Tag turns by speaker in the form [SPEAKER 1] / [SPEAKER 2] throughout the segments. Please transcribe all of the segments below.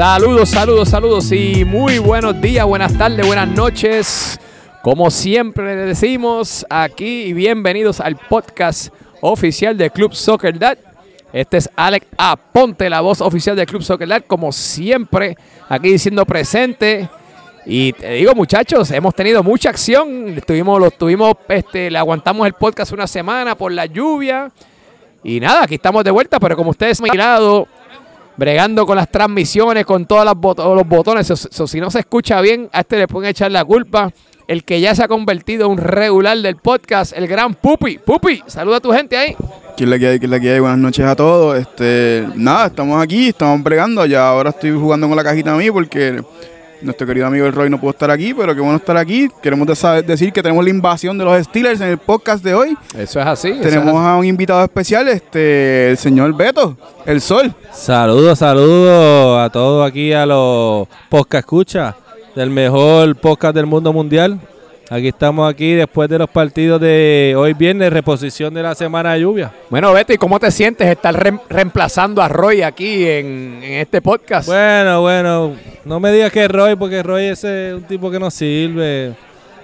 [SPEAKER 1] Saludos, saludos, saludos y muy buenos días, buenas tardes, buenas noches. Como siempre le decimos aquí bienvenidos al podcast oficial de Club Soccer Dad. Este es Alex Aponte, la voz oficial del Club Soccer Dad, como siempre, aquí diciendo presente. Y te digo, muchachos, hemos tenido mucha acción. Estuvimos, lo tuvimos, este, le aguantamos el podcast una semana por la lluvia. Y nada, aquí estamos de vuelta, pero como ustedes han mirado, bregando con las transmisiones, con todos los botones. si no se escucha bien, a este le pueden echar la culpa. El que ya se ha convertido en un regular del podcast, el gran Pupi. Pupi, saluda a tu gente ahí.
[SPEAKER 2] ¿Quién le hay? ¿Quién le hay? Buenas noches a todos. Este, nada, estamos aquí, estamos bregando. Ya ahora estoy jugando con la cajita a mí porque nuestro querido amigo el Roy no pudo estar aquí, pero qué bueno estar aquí. Queremos decir que tenemos la invasión de los Steelers en el podcast de hoy.
[SPEAKER 1] Eso es así.
[SPEAKER 2] Tenemos a un invitado especial, este, el señor Beto, el Sol.
[SPEAKER 3] Saludos, saludos a todos aquí, a los podcast escucha del mejor podcast del mundo mundial. Aquí estamos aquí después de los partidos de hoy viernes, reposición de la semana de lluvia.
[SPEAKER 1] Bueno, Beto, ¿y cómo te sientes estar reemplazando a Roy aquí en, este podcast?
[SPEAKER 3] Bueno, bueno, no me digas que es Roy, porque Roy es un tipo que no sirve.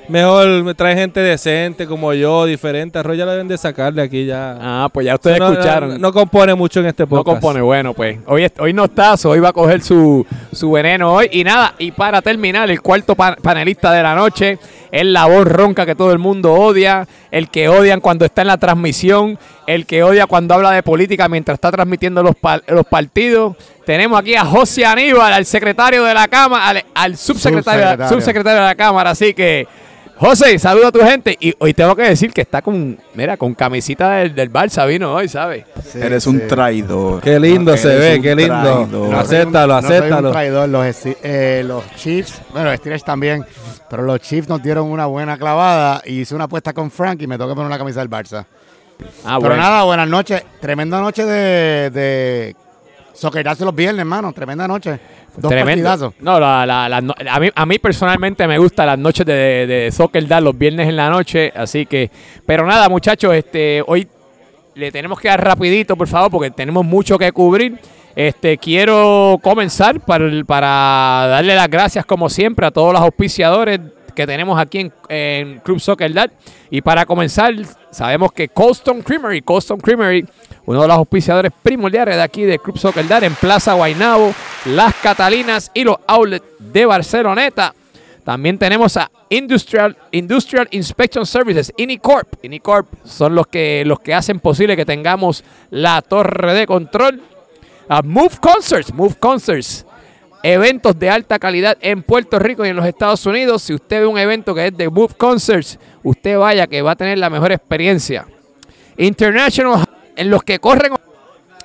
[SPEAKER 3] Mejor me trae gente decente como yo, diferente. A Roy ya lo deben de sacarle aquí ya.
[SPEAKER 1] Ah, pues ya ustedes escucharon.
[SPEAKER 3] No, compone mucho en este podcast.
[SPEAKER 1] No compone, bueno, pues. Hoy, hoy no está, hoy va a coger su, su veneno hoy. Y nada, y para terminar, el cuarto panelista de la noche es la voz ronca que todo el mundo odia, el que odian cuando está en la transmisión, el que odia cuando habla de política mientras está transmitiendo los, los partidos. Tenemos aquí a José Aníbal, al secretario de la Cámara, al, subsecretario, subsecretario de la Cámara, así que José, saluda a tu gente. Y hoy tengo que decir que está con, mira, con camisita del, del Barça vino hoy, ¿sabes?
[SPEAKER 2] eres un traidor.
[SPEAKER 3] Qué lindo se ve, qué lindo.
[SPEAKER 4] No, acéptalo, no acéptalo. Soy un traidor. Los, eh, los Chiefs, bueno, los Steelers también, pero los Chiefs nos dieron una buena clavada y hice una apuesta con Frank y me toca poner una camisa del Barça. Ah, pero nada, buenas noches. Tremenda noche de, de soquetarse los viernes, hermano. Tremenda noche.
[SPEAKER 1] Dos Tremendo. No, a, mí, personalmente me gusta las noches de, de, soccer dar los viernes en la noche, así que, pero nada, muchachos, este, hoy le tenemos que dar rapidito, por favor, porque tenemos mucho que cubrir. Este, quiero comenzar para, para darle las gracias, como siempre, a todos los auspiciadores que tenemos aquí en, en Club Soccer Dad. Y para comenzar, sabemos que Colston Creamery, Colston Creamery uno de los auspiciadores primordiales de aquí de Club Soccer Dar en Plaza Guainabo, Las Catalinas y los outlets de Barceloneta. También tenemos a Industrial, Industrial Inspection Services, Inicorp. Inicorp son los que, los que hacen posible que tengamos la torre de control. A Move Concerts, Move Concerts. Eventos de alta calidad en Puerto Rico y en los Estados Unidos. Si usted ve un evento que es de Move Concerts, usted vaya que va a tener la mejor experiencia. International en los que corren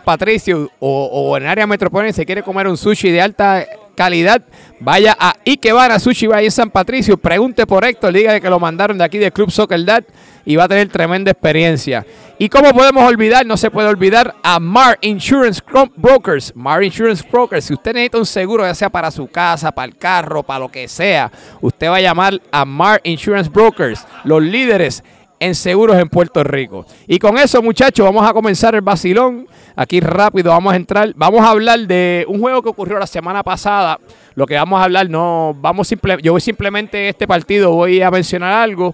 [SPEAKER 1] Patricio o, en área metropolitana se quiere comer un sushi de alta calidad, vaya a Ikebana Sushi vaya en San Patricio, pregunte por Héctor, diga que lo mandaron de aquí del Club Soccer Dad y va a tener tremenda experiencia. ¿Y cómo podemos olvidar? No se puede olvidar a Mar Insurance Brokers. Mar Insurance Brokers, si usted necesita un seguro, ya sea para su casa, para el carro, para lo que sea, usted va a llamar a Mar Insurance Brokers, los líderes en seguros en Puerto Rico. Y con eso, muchachos, vamos a comenzar el vacilón. Aquí rápido vamos a entrar. Vamos a hablar de un juego que ocurrió la semana pasada. Lo que vamos a hablar, no, vamos simple, yo voy simplemente este partido voy a mencionar algo.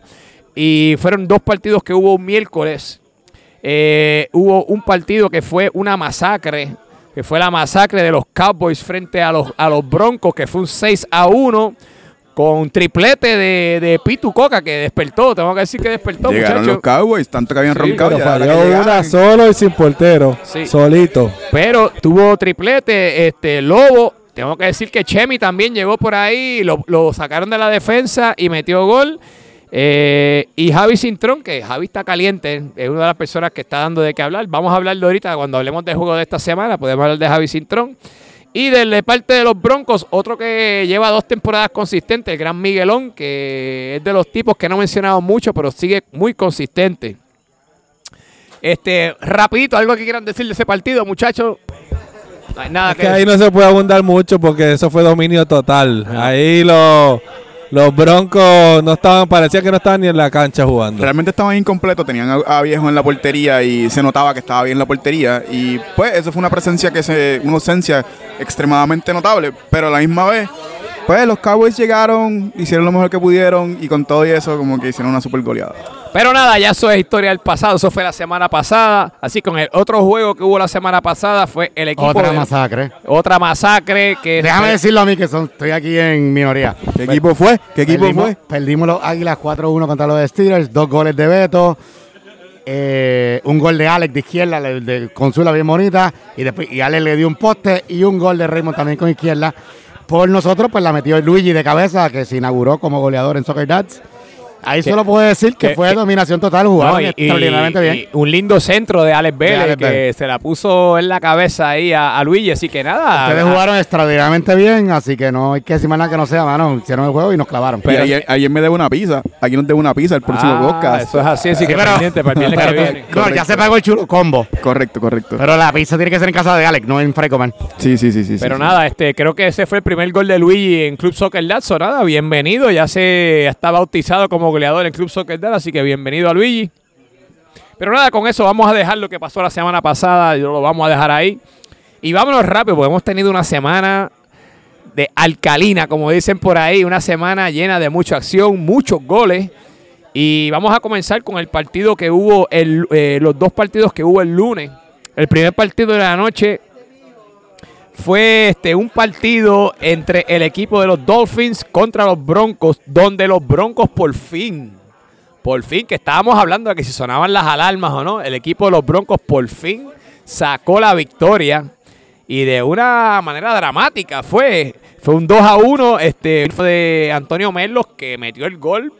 [SPEAKER 1] Y fueron dos partidos que hubo un miércoles. Eh, hubo un partido que fue una masacre, que fue la masacre de los Cowboys frente a los, a los Broncos, que fue un 6 a 1 con triplete de, de Pitu Coca que despertó, tengo que decir que despertó,
[SPEAKER 2] Llegaron los Cowboys, tanto que habían roncado.
[SPEAKER 3] Pero falló una solo y sin portero, solito.
[SPEAKER 1] Pero tuvo triplete, este Lobo, tengo que decir que Chemi también llegó por ahí, lo, lo sacaron de la defensa y metió gol. Eh, y Javi Cintrón, que Javi está caliente, es una de las personas que está dando de qué hablar. Vamos a hablarlo ahorita cuando hablemos del juego de esta semana, podemos hablar de Javi Cintrón. Y de parte de los Broncos, otro que lleva dos temporadas consistentes, el gran Miguelón, que es de los tipos que no he mencionado mucho, pero sigue muy consistente. Este, rapidito, algo que quieran decir de ese partido, muchachos.
[SPEAKER 3] nada que, ahí no se puede abundar mucho porque eso fue dominio total. Ahí los los Broncos no estaban, parecía que no estaban ni en la cancha jugando.
[SPEAKER 2] Realmente estaban incompletos, tenían a, Viejo en la portería y se notaba que estaba bien la portería. Y pues eso fue una presencia que se, una ausencia extremadamente notable, pero a la misma vez pues los Cowboys llegaron, hicieron lo mejor que pudieron y con todo y eso como que hicieron una super goleada.
[SPEAKER 1] Pero nada, ya eso es historia del pasado, eso fue la semana pasada. Así con el otro juego que hubo la semana pasada fue el equipo.
[SPEAKER 4] Otra masacre.
[SPEAKER 1] Otra masacre que.
[SPEAKER 4] Déjame decirlo a mí que son, estoy aquí en minoría.
[SPEAKER 2] ¿Qué equipo fue? ¿Qué equipo
[SPEAKER 4] fue? Perdimos los Águilas 4-1 contra los Steelers, dos goles de Beto. Eh, un gol de Alex de izquierda, de Consula bien bonita, y después y Alex le dio un poste y un gol de Raymond también con izquierda por nosotros, pues la metió Luigi de cabeza, que se inauguró como goleador en Soccer Dads. Ahí solo puedo decir que, fue dominación total, jugaron extraordinariamente bien.
[SPEAKER 1] un lindo centro de Alex Vélez, que se la puso en la cabeza ahí a, Luigi, así que nada.
[SPEAKER 4] Ustedes jugaron extraordinariamente bien, así que no hay que decir más nada que no sea, mano. Hicieron el juego y nos clavaron.
[SPEAKER 2] Pero ayer, me debo una pizza. Aquí nos debo una pizza el próximo ah, podcast.
[SPEAKER 1] Eso es así, así que pendiente para el que
[SPEAKER 4] viene. No, ya se pagó el chulo combo.
[SPEAKER 2] Correcto, correcto.
[SPEAKER 4] Pero la pizza tiene que ser en casa de Alex, no en Frecoman.
[SPEAKER 2] Sí, sí, sí, sí.
[SPEAKER 1] Pero nada, este, creo que ese fue el primer gol de Luigi en Club Soccer Lazo. Nada, bienvenido. Ya se está bautizado como goleador en Club Soccer así que bienvenido a Luigi. Pero nada, con eso vamos a dejar lo que pasó la semana pasada, yo lo vamos a dejar ahí. Y vámonos rápido, porque hemos tenido una semana de alcalina, como dicen por ahí, una semana llena de mucha acción, muchos goles. Y vamos a comenzar con el partido que hubo, el, eh, los dos partidos que hubo el lunes. El primer partido de la noche fue este, un partido entre el equipo de los Dolphins contra los Broncos, donde los Broncos por fin por fin, que estábamos hablando de que si sonaban las alarmas o no, el equipo de los Broncos por fin sacó la victoria y de una manera dramática fue. Fue un 2 a 1 este, de Antonio Merlos que metió el gol.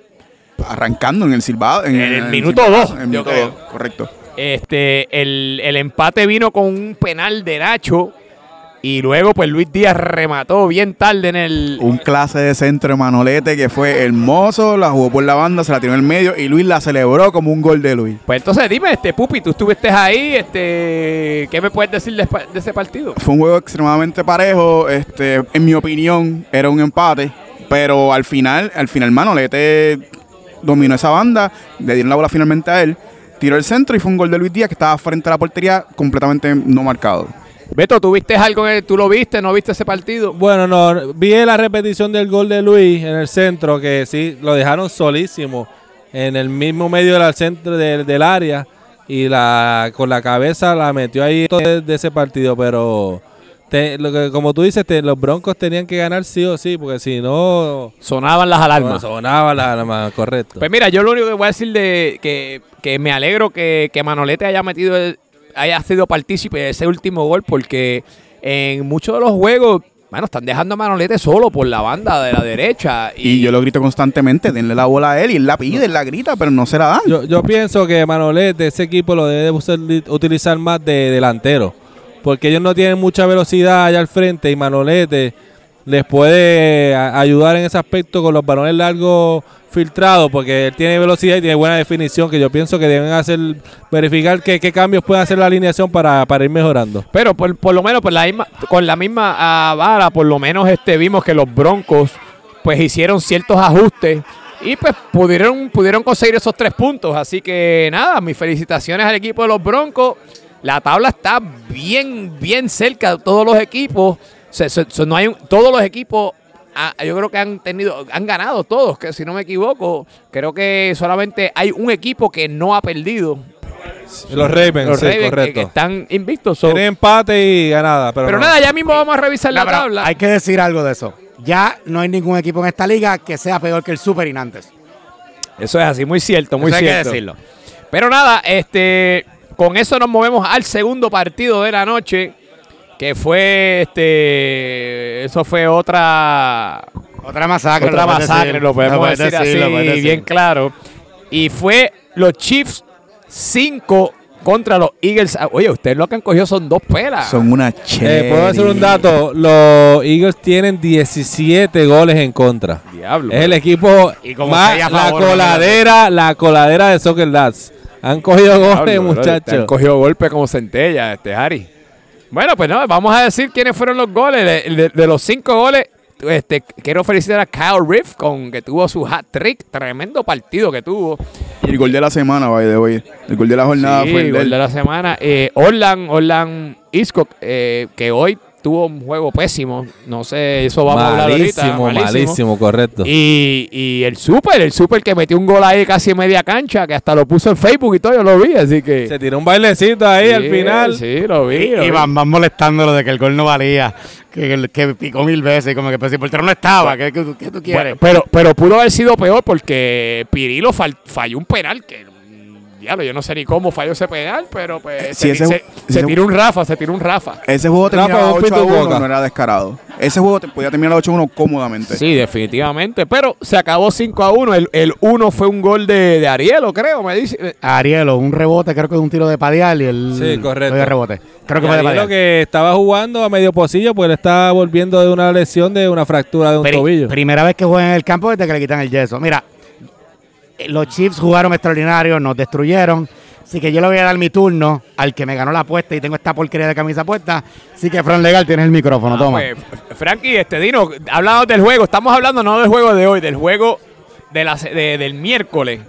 [SPEAKER 2] Arrancando en el silbado.
[SPEAKER 1] En, el, minuto 2.
[SPEAKER 2] correcto.
[SPEAKER 1] Este, el, el empate vino con un penal de Nacho y luego, pues Luis Díaz remató bien tarde en el.
[SPEAKER 2] Un clase de centro de Manolete que fue hermoso, la jugó por la banda, se la tiró en el medio y Luis la celebró como un gol de Luis.
[SPEAKER 1] Pues entonces dime, este Pupi, tú estuviste ahí, este, ¿qué me puedes decir de, ese partido?
[SPEAKER 2] Fue un juego extremadamente parejo, este, en mi opinión, era un empate, pero al final, al final Manolete dominó esa banda, le dieron la bola finalmente a él, tiró el centro y fue un gol de Luis Díaz que estaba frente a la portería completamente no marcado.
[SPEAKER 1] Beto, ¿tú viste algo? ¿Tú lo viste? ¿No viste ese partido?
[SPEAKER 3] Bueno, no, vi la repetición del gol de Luis en el centro, que sí, lo dejaron solísimo en el mismo medio del centro del área y la con la cabeza la metió ahí de, ese partido, pero lo que, como tú dices, los Broncos tenían que ganar sí o sí, porque si no...
[SPEAKER 1] Sonaban las alarmas.
[SPEAKER 3] sonaban las alarmas, correcto.
[SPEAKER 1] Pues mira, yo lo único que voy a decir de que, que me alegro que, que Manolete haya metido el, haya sido partícipe de ese último gol porque en muchos de los juegos bueno, están dejando a Manolete solo por la banda de la derecha.
[SPEAKER 2] Y, yo lo grito constantemente, denle la bola a él y él la pide, él la grita, pero no se la dan.
[SPEAKER 3] Yo, yo pienso que Manolete, ese equipo lo debe utilizar más de delantero, porque ellos no tienen mucha velocidad allá al frente y Manolete les puede ayudar en ese aspecto con los balones largos filtrado porque él tiene velocidad y tiene buena definición que yo pienso que deben hacer verificar qué, cambios puede hacer la alineación para, ir mejorando.
[SPEAKER 1] Pero por, lo menos por la misma, con la misma ah, vara, por lo menos este vimos que los Broncos pues hicieron ciertos ajustes y pues pudieron, pudieron conseguir esos tres puntos. Así que nada, mis felicitaciones al equipo de los Broncos. La tabla está bien, bien cerca de todos los equipos. No hay todos los equipos Ah, yo creo que han tenido, han ganado todos, que si no me equivoco, creo que solamente hay un equipo que no ha perdido.
[SPEAKER 3] Los Ravens, sí, correcto.
[SPEAKER 1] Que, están invictos.
[SPEAKER 3] Tienen empate y ganada.
[SPEAKER 1] Pero, nada, ya mismo vamos a revisar la tabla.
[SPEAKER 4] Hay que decir algo de eso. Ya no hay ningún equipo en esta liga que sea peor que el Super Inantes.
[SPEAKER 1] Eso es así, muy cierto, muy cierto. Hay que decirlo. Pero nada, este, con eso nos movemos al segundo partido de la noche que fue este eso fue otra
[SPEAKER 4] otra masacre
[SPEAKER 1] otra masacre lo podemos decir, así bien claro y fue los Chiefs 5 contra los Eagles. Ah, oye, ustedes lo que han cogido son dos pelas.
[SPEAKER 2] Son una chévere.
[SPEAKER 3] Eh, Puedo decir un dato. Los Eagles tienen 17 goles en contra.
[SPEAKER 1] Diablo.
[SPEAKER 3] Es el equipo más la coladera, la coladera de Soccer Dads. Han cogido goles, muchachos.
[SPEAKER 1] Han cogido golpes como centella, este Harry. Bueno, pues no, vamos a decir quiénes fueron los goles. De, los cinco goles, este, quiero felicitar a Kyle Riff con que tuvo su hat trick, tremendo partido que tuvo.
[SPEAKER 2] Y el gol de la semana, by de hoy. El gol de la jornada fue el,
[SPEAKER 1] gol de la semana. Eh, Orlan, Orlan Isco, eh, que hoy tuvo un juego pésimo. No sé, eso vamos a hablar ahorita.
[SPEAKER 3] Malísimo, malísimo, correcto.
[SPEAKER 1] Y, y el Super, el Super que metió un gol ahí casi en media cancha, que hasta lo puso en Facebook y todo, yo lo vi, así que...
[SPEAKER 3] Se tiró un bailecito ahí al final.
[SPEAKER 1] Sí, lo vi.
[SPEAKER 4] y, van, van molestándolo de que el gol no valía que, que picó mil veces, como que pues, el no estaba, ¿qué, qué, tú quieres?
[SPEAKER 1] pero, pero pudo haber sido peor porque Pirilo falló un penal que yo no sé ni cómo falló ese penal, pero pues se, tiró un Rafa, se tiró un Rafa.
[SPEAKER 2] Ese juego terminaba 8 a 1, no era descarado. Ese juego podía terminar 8 a 1 cómodamente.
[SPEAKER 1] Sí, definitivamente, pero se acabó 5 a 1. El, 1 fue un gol de, de, Arielo, creo, me dice.
[SPEAKER 4] Arielo, un rebote, creo que de un tiro de Padial y el
[SPEAKER 3] sí, correcto.
[SPEAKER 4] de rebote. Creo que fue de
[SPEAKER 3] Padial. que estaba jugando a medio pocillo, pues él estaba volviendo de una lesión de una fractura de un tobillo.
[SPEAKER 4] Primera vez que juega en el campo desde que le quitan el yeso. Mira, los Chiefs jugaron extraordinario, nos destruyeron. Así que yo le voy a dar mi turno al que me ganó la apuesta y tengo esta porquería de camisa puesta. Así que Fran Legal tienes el micrófono, ah, toma. Pues,
[SPEAKER 1] Frankie, este Dino, hablando del juego, estamos hablando no del juego de hoy, del juego de la, del miércoles.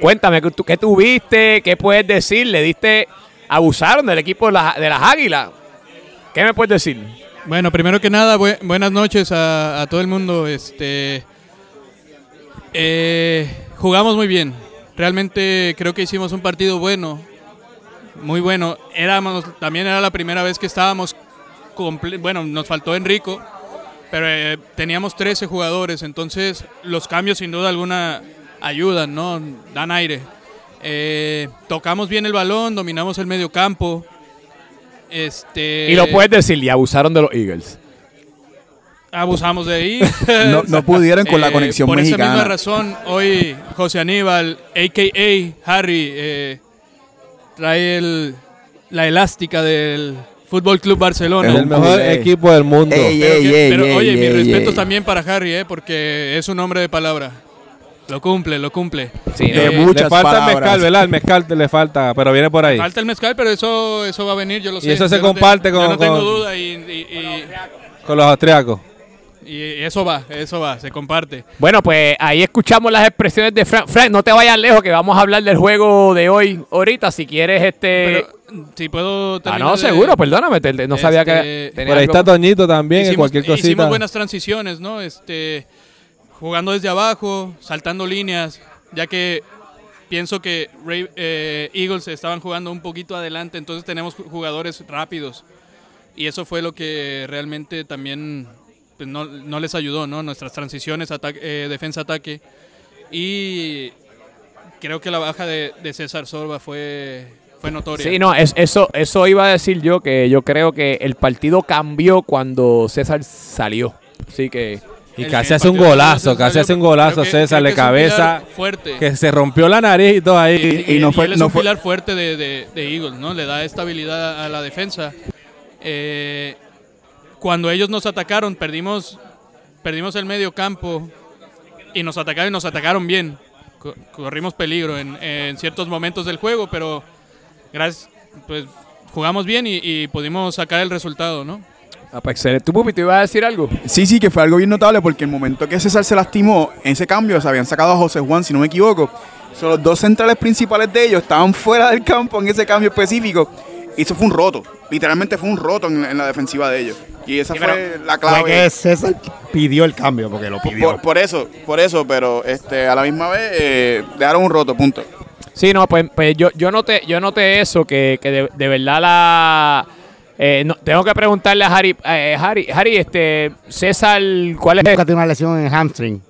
[SPEAKER 1] Cuéntame, ¿qué tuviste? ¿Qué puedes decir? ¿Le diste, abusaron del equipo de, de las Águilas? ¿Qué me puedes decir?
[SPEAKER 5] Bueno, primero que nada, buenas noches a, a todo el mundo. Este, eh, jugamos muy bien. Realmente creo que hicimos un partido bueno, muy bueno. Éramos, también era la primera vez que estábamos, bueno, nos faltó Enrico, pero eh, teníamos 13 jugadores, entonces los cambios sin duda alguna ayudan, ¿no? Dan aire. Eh, tocamos bien el balón, dominamos el medio campo. Este,
[SPEAKER 1] y lo puedes decir, y abusaron de los Eagles.
[SPEAKER 5] Abusamos de ahí.
[SPEAKER 2] no, pudieron con la eh, conexión
[SPEAKER 5] por
[SPEAKER 2] mexicana.
[SPEAKER 5] Por esa misma razón, hoy José Aníbal, a.k.a. Harry, eh, trae el, la elástica del Fútbol Club Barcelona.
[SPEAKER 3] El mejor equipo del mundo.
[SPEAKER 5] pero, oye, mi respeto también para Harry, eh, porque es un hombre de palabra. Lo cumple, lo cumple.
[SPEAKER 3] Sí, le falta el mezcal, ¿verdad? El mezcal le falta, pero viene por ahí.
[SPEAKER 5] Falta el mezcal, pero eso, eso va a venir, yo lo sé.
[SPEAKER 3] Y eso se comparte con...
[SPEAKER 5] Yo no tengo duda y,
[SPEAKER 3] con los austriacos.
[SPEAKER 5] Y eso va, eso va, se comparte.
[SPEAKER 1] Bueno, pues ahí escuchamos las expresiones de Frank. Frank, no te vayas lejos, que vamos a hablar del juego de hoy ahorita. Si quieres, este.
[SPEAKER 5] si puedo
[SPEAKER 1] Ah, no, seguro, perdóname. no sabía que.
[SPEAKER 3] Por ahí está Toñito también, hicimos, cualquier cosita.
[SPEAKER 5] Hicimos buenas transiciones, ¿no? Este. Jugando desde abajo, saltando líneas, ya que pienso que eh, Eagles estaban jugando un poquito adelante, entonces tenemos jugadores rápidos. Y eso fue lo que realmente también pues no, no, les ayudó, ¿no? Nuestras transiciones, eh, defensa-ataque. Y creo que la baja de, César Sorba fue, fue notoria.
[SPEAKER 1] Sí, no, eso, eso iba a decir yo, que yo creo que el partido cambió cuando César salió. Así que...
[SPEAKER 3] Y casi hace un golazo, casi hace un golazo César de cabeza.
[SPEAKER 5] Fuerte.
[SPEAKER 3] Que se rompió la nariz y todo ahí.
[SPEAKER 5] Y, no fue, él es un pilar fuerte de, de, de, Eagles, ¿no? Le da estabilidad a la defensa. Eh, cuando ellos nos atacaron, perdimos, perdimos el medio campo y nos atacaron y nos atacaron bien. Corrimos peligro en, ciertos momentos del juego, pero gracias, pues jugamos bien y, pudimos sacar el resultado, ¿no?
[SPEAKER 1] Ah, pues excelente. ¿Tú, Pupi, te ibas a decir algo?
[SPEAKER 2] Sí, sí, que fue algo bien notable porque el momento que César se lastimó, en ese cambio se habían sacado a José Juan, si no me equivoco. Son los dos centrales principales de ellos estaban fuera del campo en ese cambio específico. Y eso fue un roto. Literalmente fue un roto en, la defensiva de ellos. Y esa fue la clave. Fue
[SPEAKER 4] que César pidió el cambio, porque lo pidió.
[SPEAKER 2] Por, eso, por eso, pero este, a la misma vez eh, dejaron un roto, punto.
[SPEAKER 1] Sí, no, pues, pues yo, yo, noté, yo noté eso, que, que de, verdad la... Eh, tengo que preguntarle a Harry, eh, Harry, Harry, este, César, ¿cuál es?
[SPEAKER 4] Tiene una lesión en hamstring.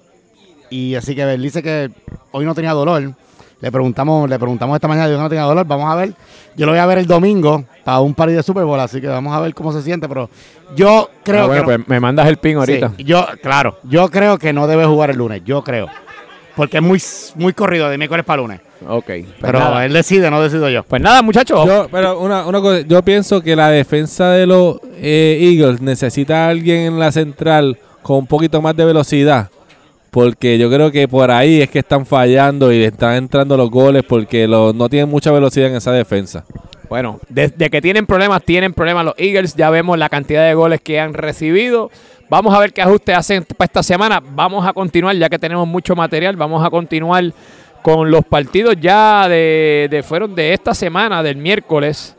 [SPEAKER 4] Y así que él dice que hoy no tenía dolor le preguntamos, le preguntamos esta mañana, yo no tenía dolor, vamos a ver. Yo lo voy a ver el domingo para un par de Super Bowl, así que vamos a ver cómo se siente, pero yo creo ah, bueno, que
[SPEAKER 1] pues me mandas el pin ahorita.
[SPEAKER 4] yo, claro, yo creo que no debe jugar el lunes, yo creo. Porque es muy, muy corrido de miércoles para lunes.
[SPEAKER 1] Ok. Pues
[SPEAKER 4] pero él decide, no decido yo.
[SPEAKER 1] Pues nada, muchachos.
[SPEAKER 3] Yo, pero una, una cosa, yo pienso que la defensa de los eh, Eagles necesita a alguien en la central con un poquito más de velocidad porque yo creo que por ahí es que están fallando y están entrando los goles porque no tienen mucha velocidad en esa defensa.
[SPEAKER 1] Bueno, desde que tienen problemas, tienen problemas los Eagles. Ya vemos la cantidad de goles que han recibido. Vamos a ver qué ajustes hacen para esta semana. Vamos a continuar, ya que tenemos mucho material, vamos a continuar con los partidos ya de, de fueron de esta semana, del miércoles.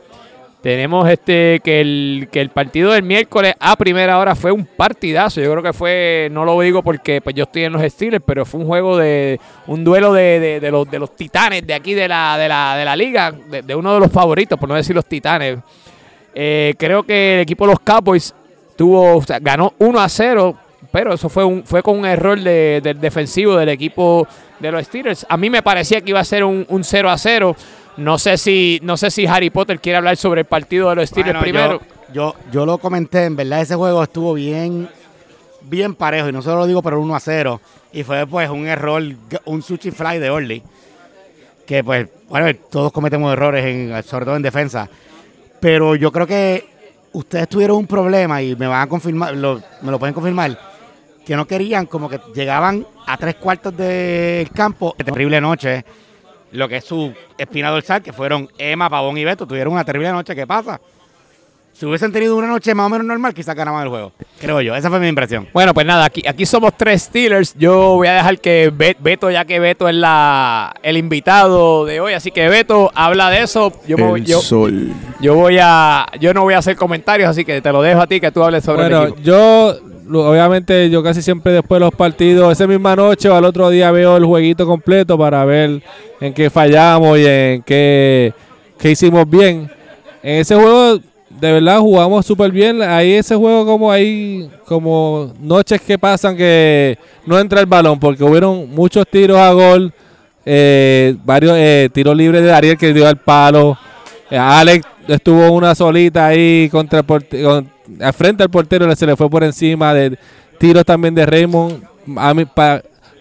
[SPEAKER 1] Tenemos este que el, que el partido del miércoles a primera hora fue un partidazo. Yo creo que fue, no lo digo porque pues, yo estoy en los Steelers, pero fue un juego de un duelo de, los, de los titanes de aquí de la, de la, de la liga, de, uno de los favoritos, por no decir los titanes. Eh, creo que el equipo de los Cowboys tuvo, ganó 1 a 0, pero eso fue, un, fue con un error del defensivo del equipo de los Steelers. A mí me parecía que iba a ser un, un 0 a 0 no sé si, no sé si Harry Potter quiere hablar sobre el partido de los Steelers primero.
[SPEAKER 4] Yo, yo, lo comenté, en verdad ese juego estuvo bien, bien parejo, y no solo lo digo por 1 a 0. Y fue pues un error, un sushi fly de Orly. Que pues, bueno, todos cometemos errores, en, sobre todo en defensa. Pero yo creo que ustedes tuvieron un problema y me van a confirmar, me lo pueden confirmar, que no querían, como que llegaban a tres cuartos del campo, terrible noche lo que es su espina dorsal, que fueron Emma, Pavón y Beto, tuvieron una terrible noche. ¿Qué pasa? Si hubiesen tenido una noche más o menos normal, quizás ganaban el juego. Creo yo. Esa fue mi impresión.
[SPEAKER 1] Bueno, pues nada, aquí, aquí somos tres Steelers. Yo voy a dejar que Beto, ya que Beto es la, el invitado de hoy, así que Beto habla de eso. Yo, yo, yo voy a, yo no voy a hacer comentarios, así que te lo dejo a ti que tú hables sobre
[SPEAKER 3] bueno, yo obviamente yo casi siempre después de los partidos, esa misma noche o al otro día veo el jueguito completo para ver en qué fallamos y en qué, hicimos bien. En ese juego, de verdad, jugamos súper bien. Ahí ese juego como hay como noches que pasan que no entra el balón porque hubieron muchos tiros a gol, eh, varios eh, tiros libres de Ariel que dio al palo. Eh, Alex estuvo una solita ahí contra al frente al portero se le fue por encima de tiros también de Raymond. A mí,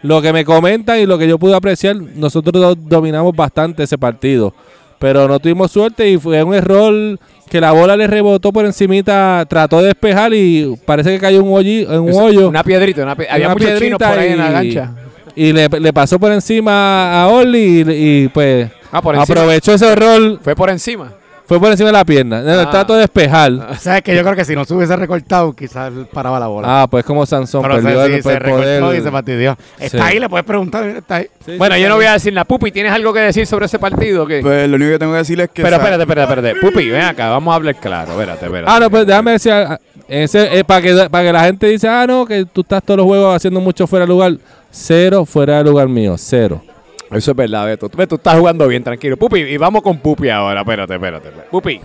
[SPEAKER 3] lo que me comentan y lo que yo pude apreciar, nosotros dominamos bastante ese partido. Pero no tuvimos suerte y fue un error que la bola le rebotó por encimita, trató de despejar y parece que cayó un hoyo, en un hoyo.
[SPEAKER 1] Una piedrita, una había muchos chinos por ahí en la gancha.
[SPEAKER 3] Y le, pasó por encima a Oli y, pues ah, aprovechó ese error.
[SPEAKER 1] Fue por encima.
[SPEAKER 3] Fue por encima de la pierna. Ah. Trato de despejar.
[SPEAKER 4] O sea, que yo creo que si no se hubiese recortado, quizás paraba la bola.
[SPEAKER 3] Ah, pues como Sansón Pero perdió
[SPEAKER 4] sí, se recortó y se fastidió. Está ahí, le puedes preguntar. Está ahí.
[SPEAKER 1] bueno, yo no voy a decir nada. Pupi, ¿tienes algo que decir sobre ese partido? ¿qué?
[SPEAKER 2] Pues lo único que tengo que decir es que...
[SPEAKER 1] Pero espérate, espérate, espérate. Pupi, ven acá, vamos a hablar claro. Espérate, espérate.
[SPEAKER 3] Ah, no, pues déjame decir... Ah, ese, eh, para, que, para que la gente dice, ah, no, que tú estás todos los juegos haciendo mucho fuera de lugar. Cero fuera de lugar mío, cero.
[SPEAKER 1] Eso es verdad, Beto. Tú, tú estás jugando bien, tranquilo. Pupi, y vamos con Pupi ahora. Espérate, espérate. espérate. Pupi.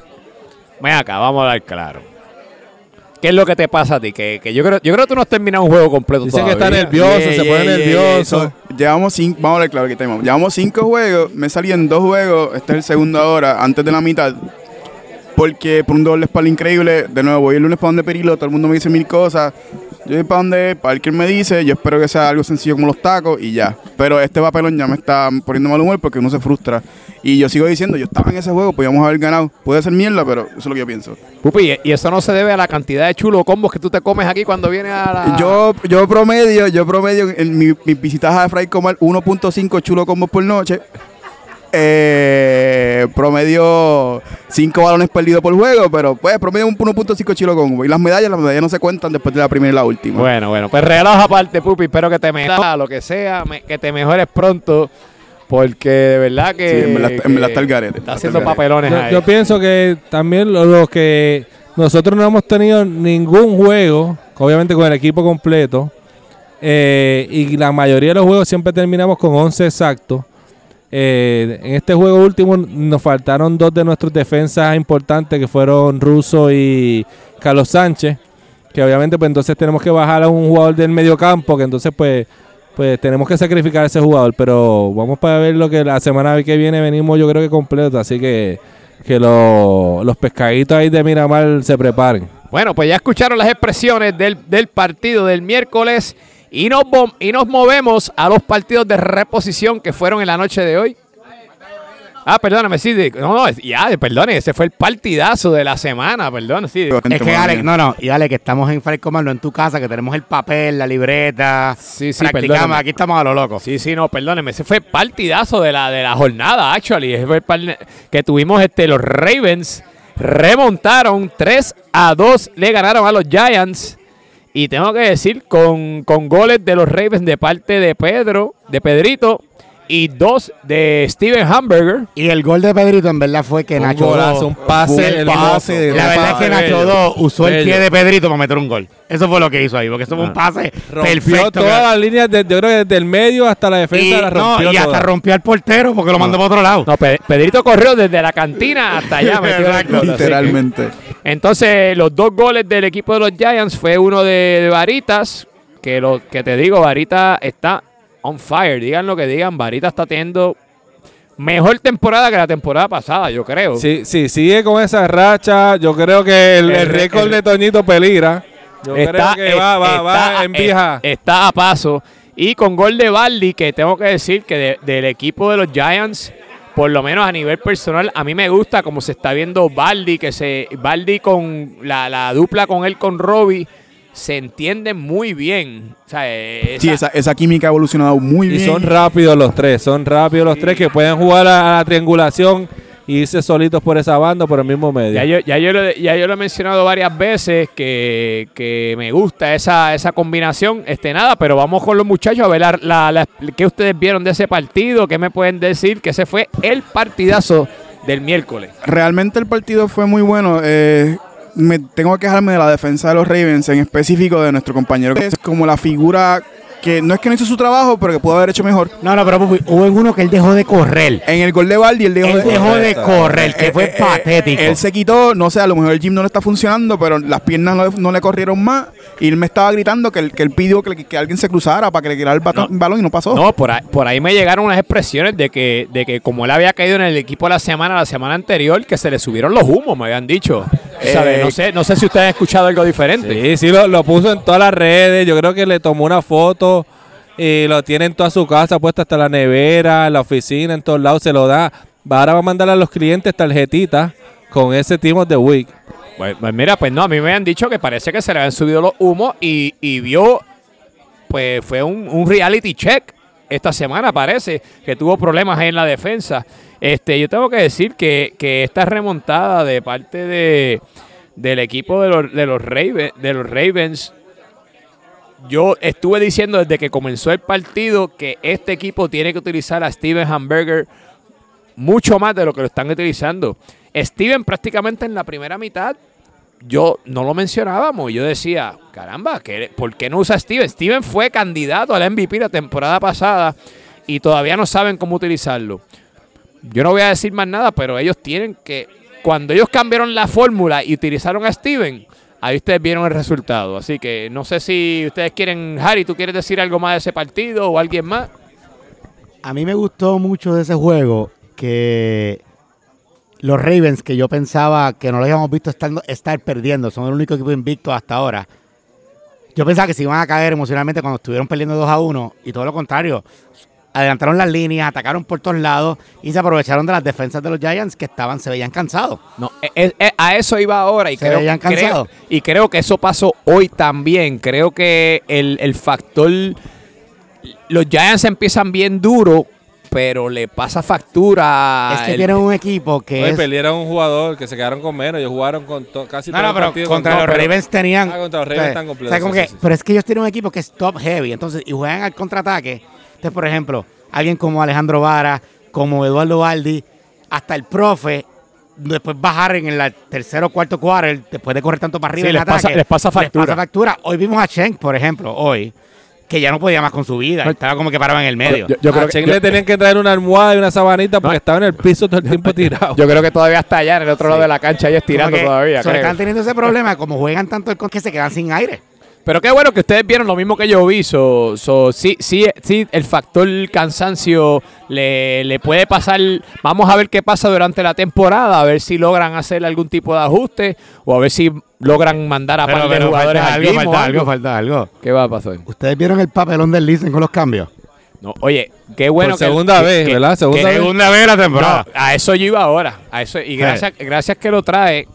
[SPEAKER 1] Ven acá, vamos a dar claro. ¿Qué es lo que te pasa a ti? Que, yo creo yo creo que tú no has terminado un juego completo
[SPEAKER 3] Dice que está nervioso, se pone nervioso.
[SPEAKER 2] llevamos cinco, vamos a ver claro que tenemos. Llevamos cinco juegos, me salí en dos juegos, este es el segundo ahora, antes de la mitad. Porque por un doble espalda increíble, de nuevo voy el lunes para donde Perilo, todo el mundo me dice mil cosas. Yo voy para donde Parker me dice, yo espero que sea algo sencillo como los tacos y ya. Pero este papelón ya me está poniendo mal humor porque uno se frustra. Y yo sigo diciendo, yo estaba en ese juego, podíamos haber ganado. Puede ser mierda, pero eso es lo que yo pienso.
[SPEAKER 1] Pupi, y eso no se debe a la cantidad de chulo combos que tú te comes aquí cuando vienes a la...
[SPEAKER 2] Yo, yo promedio, yo promedio en mi, mi visitaje a Fray Comal 1.5 chulo combos por noche. Eh, promedio 5 balones perdidos por juego, pero pues promedio un 1.5 chulo combo. Y las medallas, las medallas no se cuentan después de la primera y la última.
[SPEAKER 1] Bueno, bueno, pues reloj aparte, Pupi, espero que te mejores, lo que sea, que te mejores pronto. Porque de verdad que.
[SPEAKER 2] Sí, en verdad, está el garete.
[SPEAKER 1] Está haciendo papelones
[SPEAKER 3] yo,
[SPEAKER 1] ahí.
[SPEAKER 3] Yo pienso que también lo, que. Nosotros no hemos tenido ningún juego, obviamente con el equipo completo. Eh, y la mayoría de los juegos siempre terminamos con 11 exactos. Eh, en este juego último nos faltaron dos de nuestros defensas importantes que fueron Russo y Carlos Sánchez. Que obviamente pues entonces tenemos que bajar a un jugador del medio campo que entonces pues pues tenemos que sacrificar a ese jugador. Pero vamos para ver lo que la semana que viene venimos, yo creo que completo. Así que que los pescaditos ahí de Miramar se preparen.
[SPEAKER 1] Bueno, pues ya escucharon las expresiones del, del partido del miércoles y nos, y nos movemos a los partidos de reposición que fueron en la noche de hoy. Ah, perdóname, sí. no, no, ya, perdone, ese fue el partidazo de la semana, perdón, sí.
[SPEAKER 4] Es que, Alex, no, no, y dale, que estamos en Fray no en tu casa, que tenemos el papel, la libreta. Sí, sí, practicamos, aquí estamos a lo loco.
[SPEAKER 1] Sí, sí, no, perdóneme, ese fue el partidazo de la, de la jornada, actually. Ese fue el que tuvimos este, los Ravens, remontaron 3 a 2, le ganaron a los Giants. Y tengo que decir, con, con goles de los Ravens de parte de Pedro, de Pedrito, y dos de Steven Hamburger.
[SPEAKER 4] Y el gol de Pedrito en verdad fue que Nacho
[SPEAKER 3] golazo, un pase,
[SPEAKER 4] el pase, La verdad es que Nacho 2 usó el pie de Pedrito para meter un gol. Eso fue lo que hizo ahí, porque eso fue un ah. pase rompió perfecto.
[SPEAKER 3] todas las líneas, de, yo creo que desde el medio hasta la defensa y, la rompió
[SPEAKER 4] no, y hasta rompió al portero porque lo mandó para otro lado.
[SPEAKER 1] No, Pedrito corrió desde la cantina hasta allá.
[SPEAKER 2] Literalmente.
[SPEAKER 1] entonces, los dos goles del equipo de los Giants fue uno de, de Varitas, que lo que te digo, Varita está on fire. Digan lo que digan, Varita está teniendo mejor temporada que la temporada pasada, yo creo.
[SPEAKER 3] Sí, sí, sigue con esa racha. Yo creo que el, récord de Toñito peligra. Yo
[SPEAKER 1] está, creo que va, va, va en. Está a paso. Y con gol de Baldi, que tengo que decir que del equipo de los Giants, por lo menos a nivel personal, a mí me gusta como se está viendo Baldi, que se Baldi con la, la dupla con él con Robbie se entienden muy bien. O sea,
[SPEAKER 2] esa, sí, esa, esa, química ha evolucionado muy bien.
[SPEAKER 3] Y son rápidos los tres, son rápidos los tres que pueden jugar a, la triangulación y irse solitos por esa banda, por el mismo medio.
[SPEAKER 1] Ya yo, ya yo, lo, ya yo lo he mencionado varias veces que, que, me gusta esa, esa combinación. Este, nada, pero vamos con los muchachos a ver la, la, qué ustedes vieron de ese partido, qué me pueden decir, que ese fue el partidazo del miércoles.
[SPEAKER 2] Realmente el partido fue muy bueno. Eh, me tengo que quejarme de la defensa de los Ravens, en específico de nuestro compañero, que es como la figura que no es que no hizo su trabajo, pero que pudo haber hecho mejor.
[SPEAKER 4] No, no, pero hubo en uno que él dejó de correr.
[SPEAKER 2] En el gol de Baldi, él dejó,
[SPEAKER 4] él dejó de correr, que fue eh, eh, patético.
[SPEAKER 2] Él se quitó, no sé, a lo mejor el gym no le está funcionando, pero las piernas no, le corrieron más. Y él me estaba gritando que, que él pidió que, alguien se cruzara para que le tirara el balón y no pasó.
[SPEAKER 1] No, por ahí, por ahí me llegaron unas expresiones de que, de que como él había caído en el equipo la semana, la semana anterior, que se le subieron los humos, me habían dicho. Eh, no, sé, no sé si ustedes han escuchado algo diferente.
[SPEAKER 3] Sí, sí, lo, lo puso en todas las redes. Yo creo que le tomó una foto y lo tiene en toda su casa, puesto hasta la nevera, en la oficina, en todos lados, se lo da. Ahora va a mandar a los clientes tarjetitas con ese Timo de Week.
[SPEAKER 1] Pues, pues, mira, pues no, a mí me han dicho que parece que se le habían subido los humos y, vio, pues fue un, reality check esta semana, parece, que tuvo problemas en la defensa. Este, yo tengo que decir que, esta remontada de parte de, del equipo de los, de los Ravens yo estuve diciendo desde que comenzó el partido que este equipo tiene que utilizar a Steven Hamburger mucho más de lo que lo están utilizando. Steven prácticamente en la primera mitad, yo no lo mencionábamos. Yo decía, caramba, ¿por qué no usa Steven? Steven fue candidato al MVP la temporada pasada y todavía no saben cómo utilizarlo. Yo no voy a decir más nada, pero ellos tienen que, cuando ellos cambiaron la fórmula y utilizaron a Steven, ahí ustedes vieron el resultado. Así que no sé si ustedes quieren, Harry, ¿tú quieres decir algo más de ese partido o alguien más?
[SPEAKER 4] A mí me gustó mucho de ese juego que los Ravens, que yo pensaba que no los habíamos visto estar, perdiendo, son el único equipo invicto hasta ahora. Yo pensaba que se iban a caer emocionalmente cuando estuvieron perdiendo 2 a 1 y todo lo contrario adelantaron las líneas, atacaron por todos lados y se aprovecharon de las defensas de los Giants que estaban, se veían cansados.
[SPEAKER 1] No, e, e, e, a eso iba ahora y
[SPEAKER 4] se
[SPEAKER 1] creo,
[SPEAKER 4] veían cansados.
[SPEAKER 1] y creo que eso pasó hoy también. Creo que el, factor, los Giants empiezan bien duro, pero le pasa factura.
[SPEAKER 4] Es que tienen un equipo que.
[SPEAKER 3] es... perdieron un jugador que se quedaron con menos. Ellos jugaron con casi
[SPEAKER 4] no, no, pero contra los Ravens tenían.
[SPEAKER 3] Ah, contra los Ravens están completos.
[SPEAKER 4] pero es que ellos tienen un equipo que es top heavy. Entonces, y juegan al contraataque por ejemplo, alguien como Alejandro Vara, como Eduardo Baldi, hasta el profe, después bajar en el tercero o cuarto quarter, después de correr tanto para arriba
[SPEAKER 1] les,
[SPEAKER 4] ataque,
[SPEAKER 1] pasa, les pasa factura.
[SPEAKER 4] pasa factura. Hoy vimos a Chen, por ejemplo, hoy, que ya no podía más con su vida. Estaba como que paraba en el medio.
[SPEAKER 3] Yo, creo a Chen le tenían que traer una almohada y una sabanita porque estaba en el piso todo el tiempo tirado.
[SPEAKER 1] Yo creo que todavía está allá en el otro lado de la cancha y estirando todavía.
[SPEAKER 4] están teniendo ese problema, como juegan tanto el que se quedan sin aire.
[SPEAKER 1] Pero qué bueno que ustedes vieron lo mismo que yo vi. So, sí, sí, sí, el factor cansancio le, puede pasar. Vamos a ver qué pasa durante la temporada, a ver si logran hacer algún tipo de ajuste o a ver si logran mandar a par de jugadores
[SPEAKER 4] falta algo, falta algo, falta algo.
[SPEAKER 1] ¿Qué va a pasar?
[SPEAKER 4] ¿Ustedes vieron el papelón del Listen con los cambios?
[SPEAKER 1] No, oye, qué bueno
[SPEAKER 3] que segunda vez, ¿verdad?
[SPEAKER 4] Segunda, vez. segunda vez la temporada.
[SPEAKER 1] a eso yo iba ahora. A eso y gracias, gracias que lo trae.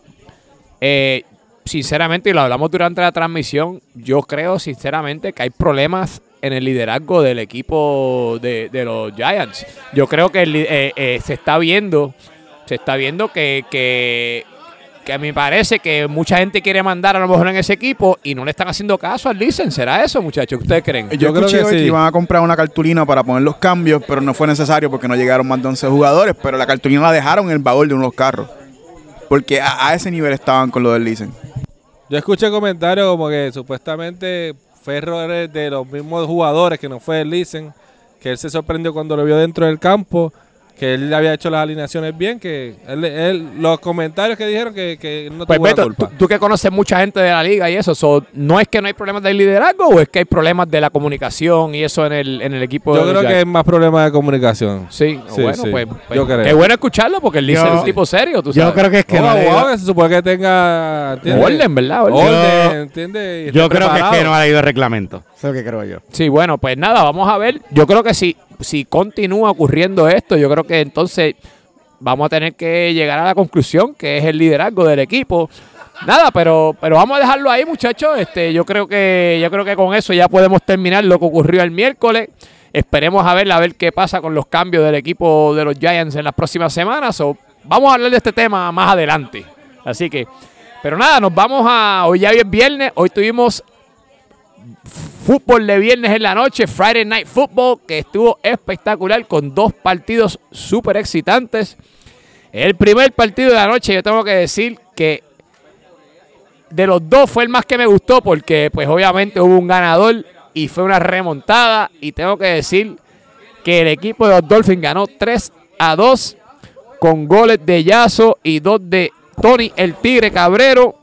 [SPEAKER 1] Eh, sinceramente, y lo hablamos durante la transmisión, yo creo sinceramente que hay problemas en el liderazgo del equipo de, los Giants. Yo creo que eh, eh, se está viendo, se está viendo que, que me parece que mucha gente quiere mandar a lo mejor en ese equipo y no le están haciendo caso al Listen. ¿Será eso, muchachos? ¿Ustedes creen?
[SPEAKER 2] Yo, creo que, sí. iban a comprar una cartulina para poner los cambios, pero no fue necesario porque no llegaron más de 11 jugadores, pero la cartulina la dejaron en el baúl de unos carros. Porque a, ese nivel estaban con lo del Listen.
[SPEAKER 3] Yo escuché comentarios como que supuestamente fue errores de los mismos jugadores que no fue el Listen, que él se sorprendió cuando lo vio dentro del campo que él había hecho las alineaciones bien, que él, los comentarios que dijeron que, que no
[SPEAKER 1] pues tuvo culpa. Tú, que conoces mucha gente de la liga y eso, ¿no es que no hay problemas de liderazgo o es que hay problemas de la comunicación y eso en el, en el equipo?
[SPEAKER 3] Yo creo que es más problemas de comunicación.
[SPEAKER 1] Sí, bueno, pues, pues yo creo. es bueno escucharlo porque él dice es un tipo serio, tú
[SPEAKER 4] sabes. Yo creo que es que no,
[SPEAKER 3] no se supone que tenga
[SPEAKER 1] orden, ¿verdad?
[SPEAKER 3] Orden, ¿entiendes?
[SPEAKER 4] Yo creo que es que no ha leído el reglamento. Eso es lo que creo yo.
[SPEAKER 1] Sí, bueno, pues nada, vamos a ver. Yo creo que sí si continúa ocurriendo esto, yo creo que entonces vamos a tener que llegar a la conclusión que es el liderazgo del equipo. Nada, pero, pero vamos a dejarlo ahí, muchachos. Este, yo creo que, yo creo que con eso ya podemos terminar lo que ocurrió el miércoles. Esperemos a ver, a ver qué pasa con los cambios del equipo de los Giants en las próximas semanas. O vamos a hablar de este tema más adelante. Así que, pero nada, nos vamos a. Hoy ya es viernes. Hoy tuvimos fútbol de viernes en la noche, Friday Night Football, que estuvo espectacular con dos partidos súper excitantes. El primer partido de la noche, yo tengo que decir que de los dos fue el más que me gustó porque pues obviamente hubo un ganador y fue una remontada y tengo que decir que el equipo de los Dolphins ganó 3 a 2 con goles de Yazo y dos de Tony el Tigre Cabrero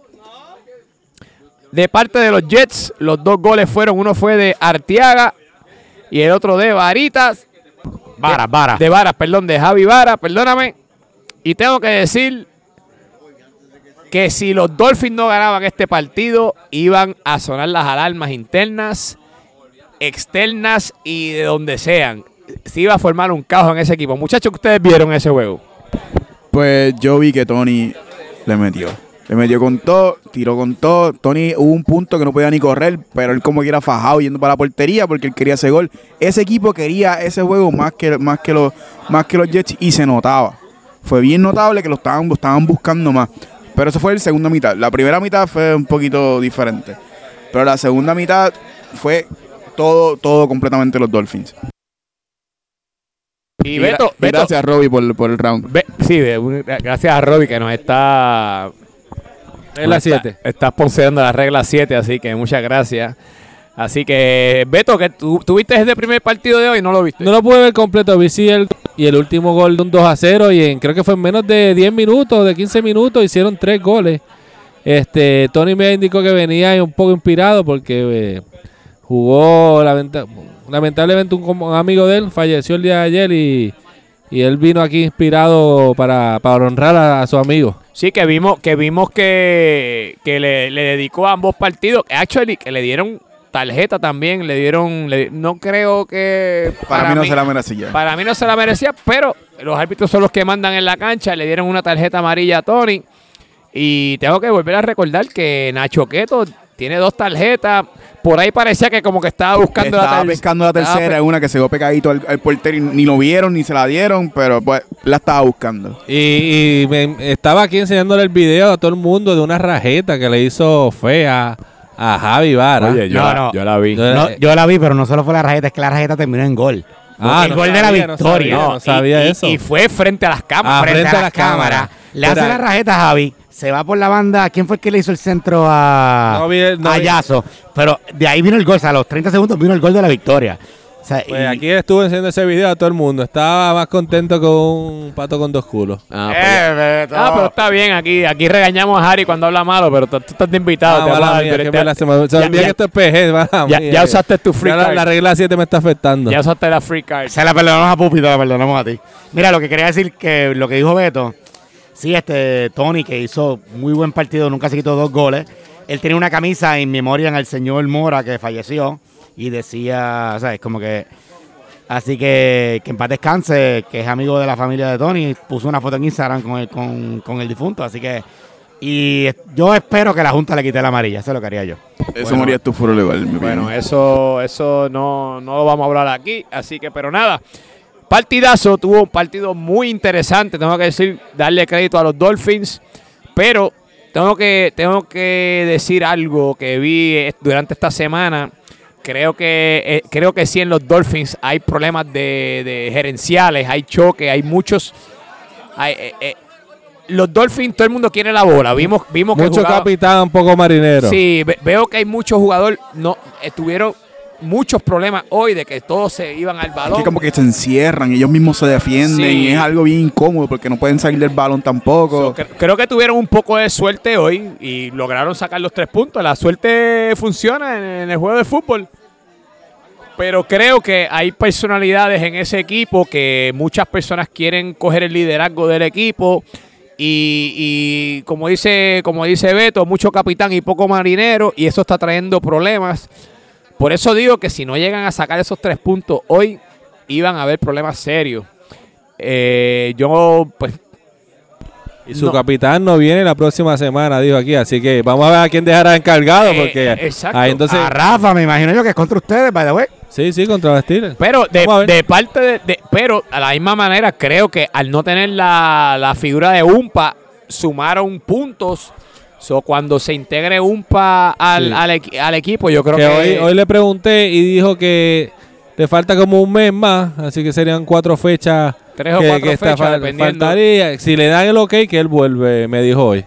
[SPEAKER 1] de parte de los Jets, los dos goles fueron, uno fue de Artiaga y el otro de Varitas.
[SPEAKER 4] Varas, Varas.
[SPEAKER 1] De Varas, perdón, de Javi Vara, perdóname. Y tengo que decir que si los Dolphins no ganaban este partido, iban a sonar las alarmas internas, externas y de donde sean. Se iba a formar un caos en ese equipo. Muchachos, que ustedes vieron ese juego?
[SPEAKER 2] Pues yo vi que Tony le metió. Le metió con todo, tiró con todo. Tony hubo un punto que no podía ni correr, pero él como que era fajado yendo para la portería porque él quería ese gol. Ese equipo quería ese juego más que, más que, los, más que los Jets y se notaba. Fue bien notable que lo estaban, estaban buscando más. Pero eso fue el segunda mitad. La primera mitad fue un poquito diferente. Pero la segunda mitad fue todo, todo completamente los Dolphins.
[SPEAKER 1] Y Beto,
[SPEAKER 2] gracias a Robbie por, por el round.
[SPEAKER 1] sí, gracias a Robbie que nos está
[SPEAKER 3] Regla 7.
[SPEAKER 1] Está, está la regla 7, así que muchas gracias. Así que, Beto, que tú, viste ese primer partido de hoy, ¿no lo viste?
[SPEAKER 3] No lo pude ver completo, vi sí el, y el último gol de un 2 a 0 y en, creo que fue en menos de 10 minutos, de 15 minutos, hicieron tres goles. Este, Tony me indicó que venía un poco inspirado porque eh, jugó lamentablemente un, amigo de él, falleció el día de ayer y, él vino aquí inspirado para, honrar a su amigo.
[SPEAKER 1] Sí, que vimos que vimos que, le, dedicó a ambos partidos. Actually, que le dieron tarjeta también, le dieron, no creo que...
[SPEAKER 2] Para, mí no se la merecía.
[SPEAKER 1] Para mí no se la merecía, pero los árbitros son los que mandan en la cancha, le dieron una tarjeta amarilla a Tony. Y tengo que volver a recordar que Nacho Queto tiene dos tarjetas. Por ahí parecía que como que estaba buscando
[SPEAKER 2] estaba la pescando la tercera, una que se dio pegadito al, portero y ni lo vieron ni se la dieron, pero pues la estaba buscando.
[SPEAKER 3] Y, estaba aquí enseñándole el video a todo el mundo de una rajeta que le hizo fea a Javi Vara.
[SPEAKER 1] Oye, yo, la, yo la vi.
[SPEAKER 4] Yo, la vi, pero no solo fue la rajeta, es que la rajeta terminó en gol.
[SPEAKER 1] Ah, el gol de la victoria.
[SPEAKER 3] No sabía, eso.
[SPEAKER 1] Y, fue frente a las cámaras.
[SPEAKER 4] Ah, frente, a, las cámaras. Le hace la rajeta a Javi se va por la banda. ¿Quién fue el que le hizo el centro a, no Pero de ahí vino el gol. O sea, a los 30 segundos vino el gol de la victoria.
[SPEAKER 3] pues aquí estuve enseñando ese video a todo el mundo. Estaba más contento con un pato con dos culos.
[SPEAKER 1] Ah, pues eh, ah pero está bien. Aquí aquí regañamos a Harry cuando habla malo, pero tú, estás invitado.
[SPEAKER 3] Ah, te que esto es PG.
[SPEAKER 1] Ya, ya, usaste tu free card.
[SPEAKER 3] La, regla 7 me está afectando.
[SPEAKER 1] Ya usaste la free card.
[SPEAKER 4] Se la perdonamos a Pupi, la perdonamos a ti. Mira, lo que quería decir que lo que dijo Beto Sí, este Tony, que hizo muy buen partido, nunca se quitó dos goles. Él tenía una camisa en memoria en el señor Mora que falleció y decía, ¿sabes? Como que. Así que que en paz descanse, que es amigo de la familia de Tony, puso una foto en Instagram con el, con, el difunto. Así que. Y yo espero que la Junta le quite la amarilla, eso es lo que haría yo.
[SPEAKER 2] Eso moría tu foro legal.
[SPEAKER 1] Bueno, eso, eso no, no lo vamos a hablar aquí, así que, pero nada. Partidazo, tuvo un partido muy interesante, tengo que decir, darle crédito a los Dolphins, pero tengo que, tengo que decir algo que vi eh, durante esta semana. Creo que, eh, creo que sí en los Dolphins hay problemas de, gerenciales, hay choques, hay muchos. los Dolphins, todo el mundo quiere la bola. Vimos, vimos
[SPEAKER 3] Mucho capitán, poco marinero.
[SPEAKER 1] Sí, veo que hay muchos jugadores, no, estuvieron muchos problemas hoy de que todos se iban al balón.
[SPEAKER 2] Es como que se encierran, ellos mismos se defienden y es algo bien incómodo porque no pueden salir del balón tampoco.
[SPEAKER 1] creo que tuvieron un poco de suerte hoy y lograron sacar los tres puntos. La suerte funciona en, el juego de fútbol. Pero creo que hay personalidades en ese equipo que muchas personas quieren coger el liderazgo del equipo. Y, y, como dice como dice Beto, mucho capitán y poco marinero, y eso está trayendo problemas. Por eso digo que si no llegan a sacar esos tres puntos hoy, iban a haber problemas serios. Eh, yo, pues.
[SPEAKER 3] Y su capitán no viene la próxima semana, dijo aquí. Así que vamos a ver a quién dejará encargado. Eh, porque
[SPEAKER 1] exacto.
[SPEAKER 3] entonces,
[SPEAKER 4] a Rafa, me imagino yo que es contra ustedes, by the way.
[SPEAKER 3] Sí, sí, contra los Steelers.
[SPEAKER 1] Pero de, parte de, Pero a la misma manera, creo que al no tener la, la figura de Umpa, sumaron puntos So, cuando se integre UMPA al, al, equipo, yo creo que,
[SPEAKER 3] Hoy, hoy le pregunté y dijo que le falta como un mes más, así que serían cuatro fechas.
[SPEAKER 1] Tres o cuatro fechas,
[SPEAKER 3] faltaría. Si le dan el ok, que él vuelve, me dijo hoy.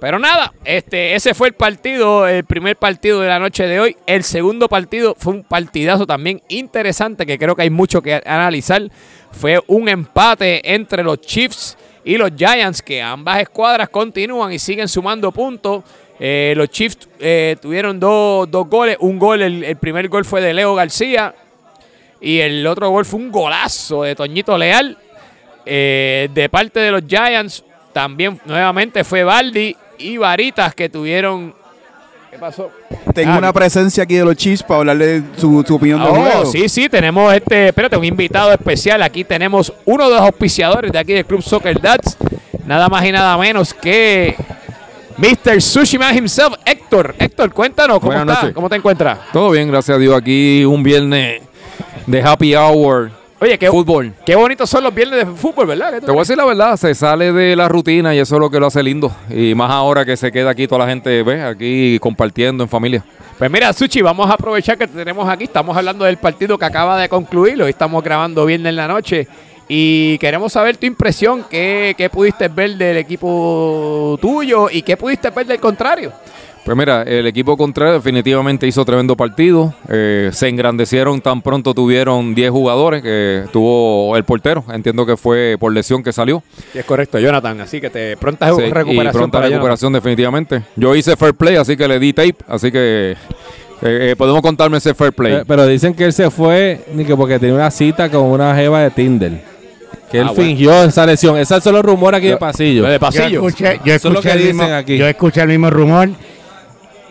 [SPEAKER 1] Pero nada, este, ese fue el partido, el primer partido de la noche de hoy. El segundo partido fue un partidazo también interesante que creo que hay mucho que analizar. Fue un empate entre los Chiefs y los Giants, que ambas escuadras continúan y siguen sumando puntos. Eh, los Chiefs eh, tuvieron dos, goles. Un gol, el, primer gol fue de Leo García. Y el otro gol fue un golazo de Toñito Leal. Eh, de parte de los Giants, también nuevamente fue Baldi y Varitas que tuvieron
[SPEAKER 2] ¿Qué pasó? Tengo ah, una presencia aquí de los Chiefs para hablarle su, opinión
[SPEAKER 1] del oh, Sí, sí, tenemos este, espérate, un invitado especial. Aquí tenemos uno de los auspiciadores de aquí del Club Soccer Dads. Nada más y nada menos que Mr. Sushi Man himself, Héctor. Héctor, cuéntanos, ¿cómo, ¿cómo te encuentras?
[SPEAKER 6] Todo bien, gracias a Dios. Aquí un viernes de happy hour
[SPEAKER 1] Oye, qué, fútbol. qué bonitos son los viernes de fútbol, ¿verdad?
[SPEAKER 6] Te voy a decir la verdad, se sale de la rutina y eso es lo que lo hace lindo. Y más ahora que se queda aquí toda la gente, ve, aquí compartiendo en familia.
[SPEAKER 1] Pues mira, Suchi, vamos a aprovechar que te tenemos aquí. Estamos hablando del partido que acaba de concluir. Hoy estamos grabando viernes en la noche. Y queremos saber tu impresión, qué, qué pudiste ver del equipo tuyo y qué pudiste ver del contrario.
[SPEAKER 6] Pues mira, el equipo contrario definitivamente hizo tremendo partido. Eh, se engrandecieron tan pronto tuvieron 10 jugadores que tuvo el portero. Entiendo que fue por lesión que salió.
[SPEAKER 1] Sí, es correcto, Jonathan. Así que te pronta recuperación.
[SPEAKER 6] Y pronta recuperación definitivamente. Yo hice fair play, así que le di tape. Así que eh, eh, podemos contarme ese fair play.
[SPEAKER 3] Pero, dicen que él se fue ni que porque tenía una cita con una jeva de Tinder. Que él ah, fingió esa lesión. Ese es solo rumor aquí de pasillo.
[SPEAKER 1] De pasillo.
[SPEAKER 4] Yo escuché, yo escuché, el mismo, aquí. yo escuché el mismo rumor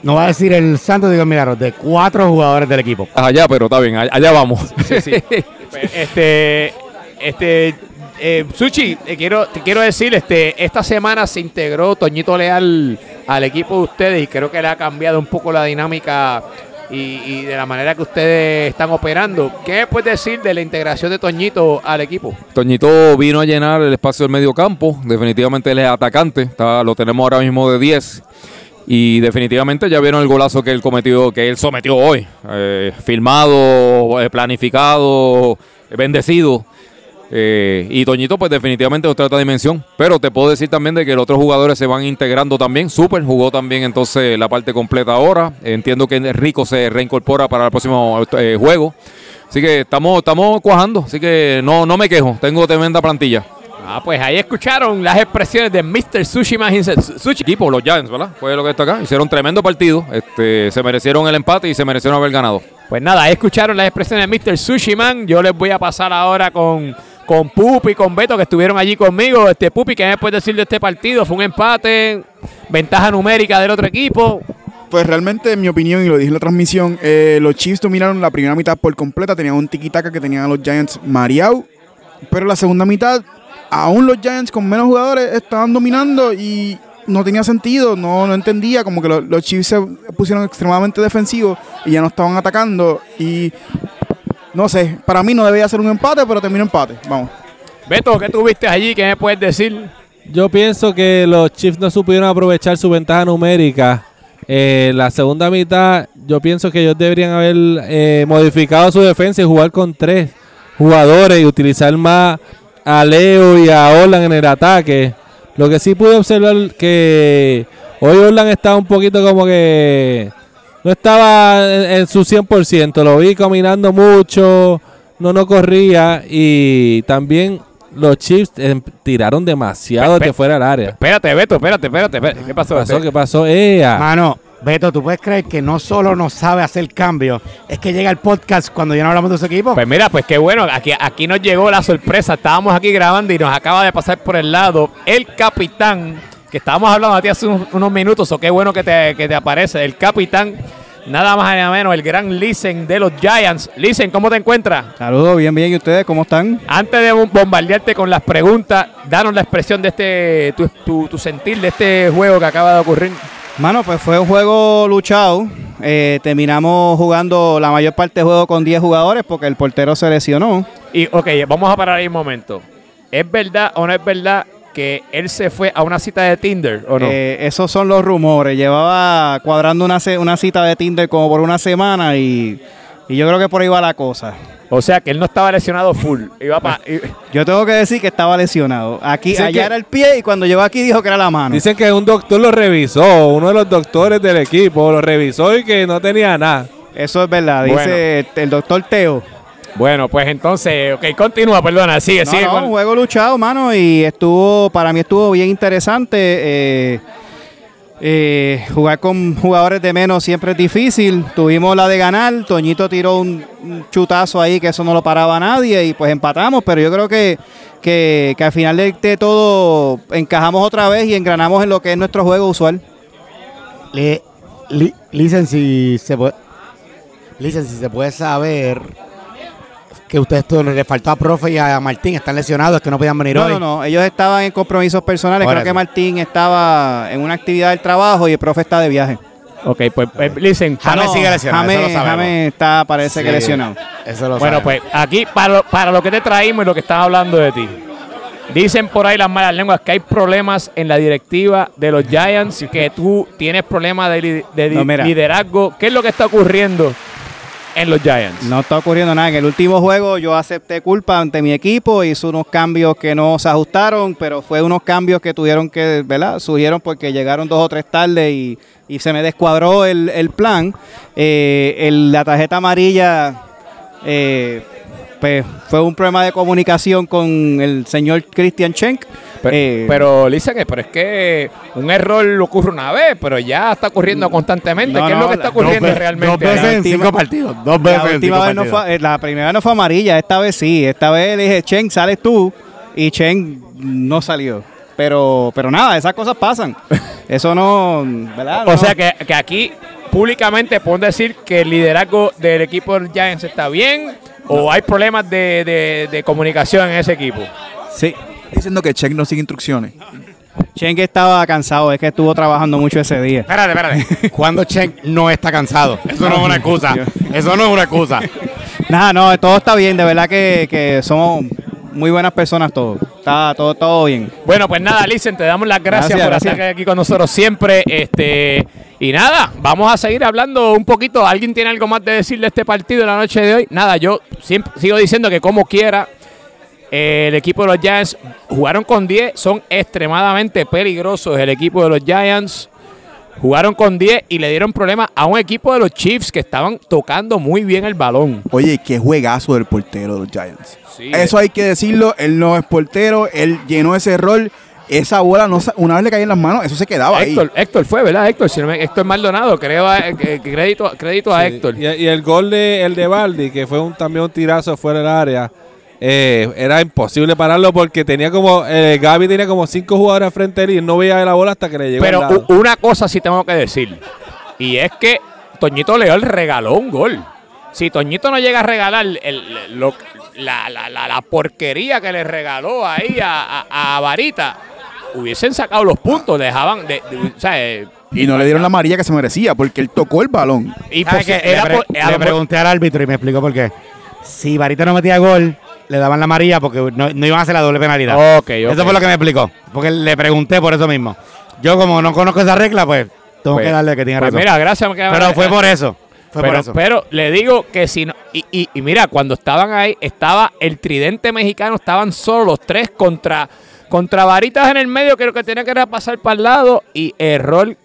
[SPEAKER 4] no va a decir el santo digo milagro, de cuatro jugadores del equipo.
[SPEAKER 6] Allá, pero está bien, allá vamos.
[SPEAKER 1] Sí, sí. Pues, este, este, eh, Suchi, te quiero, te quiero decir, este, esta semana se integró Toñito Leal al equipo de ustedes y creo que le ha cambiado un poco la dinámica y, de la manera que ustedes están operando. ¿Qué puedes decir de la integración de Toñito al equipo?
[SPEAKER 6] Toñito vino a llenar el espacio del medio campo, definitivamente él es atacante, está, lo tenemos ahora mismo de 10 y definitivamente ya vieron el golazo que él cometió, que él sometió hoy. Eh, filmado, eh, planificado, bendecido. Eh, y Toñito, pues definitivamente otra, otra dimensión. Pero te puedo decir también de que los otros jugadores se van integrando también. Super jugó también entonces la parte completa ahora. Entiendo que Rico se reincorpora para el próximo juego. Así que estamos, estamos cuajando. Así que no, no me quejo. Tengo tremenda plantilla.
[SPEAKER 1] Ah, pues ahí escucharon las expresiones de Mr. Sushi
[SPEAKER 6] Sushi. Equipo, los Giants, ¿verdad? Fue lo que está acá. Hicieron tremendo partido. Este, se merecieron el empate y se merecieron haber ganado.
[SPEAKER 1] Pues nada, ahí escucharon las expresiones de Mr. Sushi Man. Yo les voy a pasar ahora con, con Pupi y con Beto que estuvieron allí conmigo. Este Pupi, ¿qué me puedes decir de este partido? Fue un empate, ventaja numérica del otro equipo.
[SPEAKER 2] Pues realmente, en mi opinión, y lo dije en la transmisión, eh, los Chiefs dominaron la primera mitad por completa. Tenían un tiki-taka que tenían a los Giants mareados. Pero la segunda mitad aún los Giants con menos jugadores estaban dominando y no tenía sentido, no, no entendía, como que los, Chiefs se pusieron extremadamente defensivos y ya no estaban atacando y no sé, para mí no debía ser un empate, pero terminó empate, vamos.
[SPEAKER 1] Beto, ¿qué tuviste allí? ¿Qué me puedes decir?
[SPEAKER 3] Yo pienso que los Chiefs no supieron aprovechar su ventaja numérica. Eh, la segunda mitad, yo pienso que ellos deberían haber eh, modificado su defensa y jugar con tres jugadores y utilizar más a Leo y a Orlan en el ataque. Lo que sí pude observar que hoy Orlan estaba un poquito como que no estaba en, su 100%. Lo vi caminando mucho, no no corría y también los Chiefs em, tiraron demasiado de fuera del área.
[SPEAKER 1] Espérate, Beto, espérate, espérate. ¿Qué pasó?
[SPEAKER 3] ¿Qué pasó? ¿Qué pasó? Ea.
[SPEAKER 4] Mano, Beto, ¿tú puedes creer que no solo no sabe hacer cambio, es que llega el podcast cuando ya no hablamos de su equipo?
[SPEAKER 1] Pues mira, pues qué bueno, aquí, aquí nos llegó la sorpresa, estábamos aquí grabando y nos acaba de pasar por el lado el capitán, que estábamos hablando a ti hace unos, minutos, o qué bueno que te, que te aparece, el capitán nada más ni menos, el gran Listen de los Giants. Listen, ¿cómo te encuentras?
[SPEAKER 7] Saludos, bien, bien. ¿Y ustedes cómo están?
[SPEAKER 1] Antes de bombardearte con las preguntas, danos la expresión de este, tu, tu sentir de este juego que acaba de ocurrir.
[SPEAKER 7] Mano, pues fue un juego luchado. Eh, terminamos jugando la mayor parte del juego con 10 jugadores porque el portero se lesionó.
[SPEAKER 1] Y, ok, vamos a parar ahí un momento. ¿Es verdad o no es verdad que él se fue a una cita de Tinder o no?
[SPEAKER 7] Eh, esos son los rumores. Llevaba cuadrando una, una cita de Tinder como por una semana y, y yo creo que por ahí va la cosa.
[SPEAKER 1] O sea que él no estaba lesionado full.
[SPEAKER 7] Yo tengo que decir que estaba lesionado. Aquí, allá era el pie y cuando llegó aquí dijo que era la mano.
[SPEAKER 3] Dicen que un doctor lo revisó, uno de los doctores del equipo lo revisó y que no tenía nada.
[SPEAKER 7] Eso es verdad, dice el doctor Teo.
[SPEAKER 1] Bueno, pues entonces, ok, continúa, perdona, sigue, sigue.
[SPEAKER 7] un juego luchado, mano, y estuvo, para mí estuvo bien interesante. Eh, eh, jugar con jugadores de menos siempre es difícil. Tuvimos la de ganar. Toñito tiró un, chutazo ahí que eso no lo paraba nadie y pues empatamos. Pero yo creo que, que, al final de, todo encajamos otra vez y engranamos en lo que es nuestro juego usual.
[SPEAKER 4] Le, si se puede, si se puede saber que ustedes le faltó a Profe y a Martín, están lesionados, que no podían venir hoy.
[SPEAKER 7] No, no, ellos estaban en compromisos personales. Creo que Martín estaba en una actividad del trabajo y el profe está de viaje.
[SPEAKER 1] Ok, pues, dicen,
[SPEAKER 7] pues, James sigue lesionado. James, está, parece que lesionado.
[SPEAKER 1] Eso lo bueno, pues aquí, para lo, para lo que te traímos y lo que están hablando de ti. Dicen por ahí las malas lenguas que hay problemas en la directiva de los Giants, que tú tienes problemas de, liderazgo. ¿Qué es lo que está ocurriendo? En los Giants.
[SPEAKER 7] No está ocurriendo nada. En el último juego yo acepté culpa ante mi equipo, hizo unos cambios que no se ajustaron, pero fue unos cambios que tuvieron que, ¿verdad? Surgieron porque llegaron dos o tres tardes y, se me descuadró el, plan. Eh, la tarjeta amarilla eh, pues, fue un problema de comunicación con el señor Christian Schenk.
[SPEAKER 1] Pero, eh, pero que pero es que un error ocurre una vez, pero ya está ocurriendo constantemente. ¿Qué es lo que está ocurriendo realmente?
[SPEAKER 4] Dos veces en cinco partidos. Dos
[SPEAKER 7] veces la, última vez no fue, eh, la primera no fue amarilla, esta vez sí. Esta vez le dije, Chen, sales tú. Y Chen no salió. Pero, pero nada, esas cosas pasan. Eso no, ¿verdad?
[SPEAKER 1] O sea que, que aquí públicamente puedo decir que el liderazgo del equipo de Giants está bien o hay problemas de, de, comunicación en ese equipo.
[SPEAKER 2] Sí. Diciendo que Chen no sigue instrucciones.
[SPEAKER 7] Chen que estaba cansado, es que estuvo trabajando mucho ese día.
[SPEAKER 4] Espérate, espérate. ¿Cuándo Chen no está cansado? Eso no es una excusa. Eso no es una excusa.
[SPEAKER 7] Nada, no, todo está bien. De verdad que, que somos muy buenas personas todos. Está todo, todo bien.
[SPEAKER 1] Bueno, pues nada, Licen, te damos las gracias, por estar aquí con nosotros siempre. Este, y nada, vamos a seguir hablando un poquito. ¿Alguien tiene algo más de decir de este partido la noche de hoy? Nada, yo siempre sigo diciendo que como quiera, el equipo de los Giants jugaron con 10, son extremadamente peligrosos el equipo de los Giants. Jugaron con 10 y le dieron problemas a un equipo de los Chiefs que estaban tocando muy bien el balón.
[SPEAKER 2] Oye, qué juegazo del portero de los Giants. Eso hay que decirlo, él no es portero, él llenó ese rol. Esa bola, no, una vez le caía en las manos, eso se quedaba
[SPEAKER 1] Héctor, ahí. Héctor fue, ¿verdad? Héctor, si Héctor Maldonado, creo, eh, crédito, crédito a Héctor.
[SPEAKER 3] Y, el gol de el de Baldi, que fue un, también un tirazo fuera del área, eh, era imposible pararlo porque tenía como eh, Gaby tenía como cinco jugadores frente a él y no veía la bola hasta que le llegó.
[SPEAKER 1] Pero una cosa sí tengo que decir y es que Toñito León regaló un gol. Si Toñito no llega a regalar el, la, porquería que le regaló ahí a, Varita, hubiesen sacado los puntos, dejaban de,
[SPEAKER 2] eh, y no le dieron la amarilla que se merecía porque él tocó el balón.
[SPEAKER 4] Y pues, le, pregunté al árbitro y me explicó por qué. Si Varita no metía gol, le daban la María porque no, iban a hacer la doble penalidad.
[SPEAKER 1] Okay,
[SPEAKER 4] Eso fue lo que me explicó. Porque le pregunté por eso mismo. Yo, como no conozco esa regla, pues tengo que pues, darle que tiene pues razón.
[SPEAKER 1] Mira, gracias.
[SPEAKER 4] Pero fue por eso. Fue
[SPEAKER 1] pero,
[SPEAKER 4] por eso.
[SPEAKER 1] pero le digo que si no. Y, y, mira, cuando estaban ahí, estaba el tridente mexicano, estaban solo los tres contra, contra varitas en el medio, creo que tenía que pasar para el lado. Y error,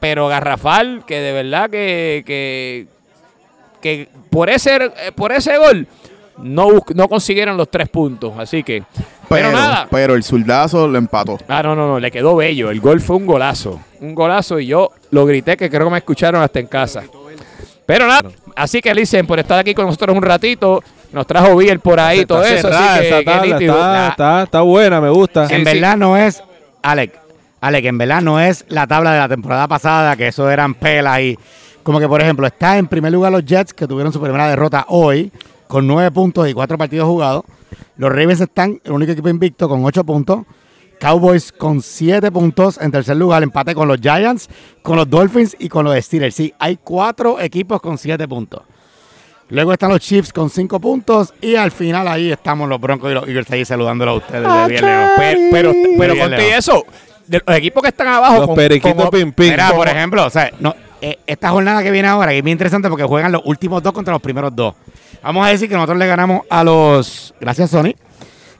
[SPEAKER 1] pero garrafal, que de verdad que, que, que por, ese, por ese gol no, no consiguieron los tres puntos. Así que.
[SPEAKER 2] Pero, nada. Pero el zurdazo lo empató.
[SPEAKER 1] Ah, no, no, no. Le quedó bello. El gol fue un golazo. Un golazo y yo lo grité que creo que me escucharon hasta en casa. Pero nada. Así que dicen por estar aquí con nosotros un ratito. Nos trajo Biel por ahí, todo eso. Así que,
[SPEAKER 3] está, está, buena, me gusta.
[SPEAKER 4] En verdad no es, Alec, Alec, en verdad no es la tabla de la temporada pasada, que eso eran pelas y. Como que, por ejemplo, está en primer lugar los Jets, que tuvieron su primera derrota hoy con nueve puntos y cuatro partidos jugados. Los Ravens están el único equipo invicto con ocho puntos. Cowboys con siete puntos en tercer lugar, empate con los Giants, con los Dolphins y con los Steelers. Sí, hay cuatro equipos con siete puntos. Luego están los Chiefs con cinco puntos y al final ahí estamos los Broncos y los Eagles ahí saludándolo a ustedes.
[SPEAKER 1] pero, pero, pero eso, los equipos que están abajo.
[SPEAKER 3] Los periquitos pim, pim,
[SPEAKER 4] Mira, por ejemplo, o sea, no, eh, esta jornada que viene ahora, que es muy interesante porque juegan los últimos dos contra los primeros dos. Vamos a decir que nosotros le ganamos a los. Gracias, Sony.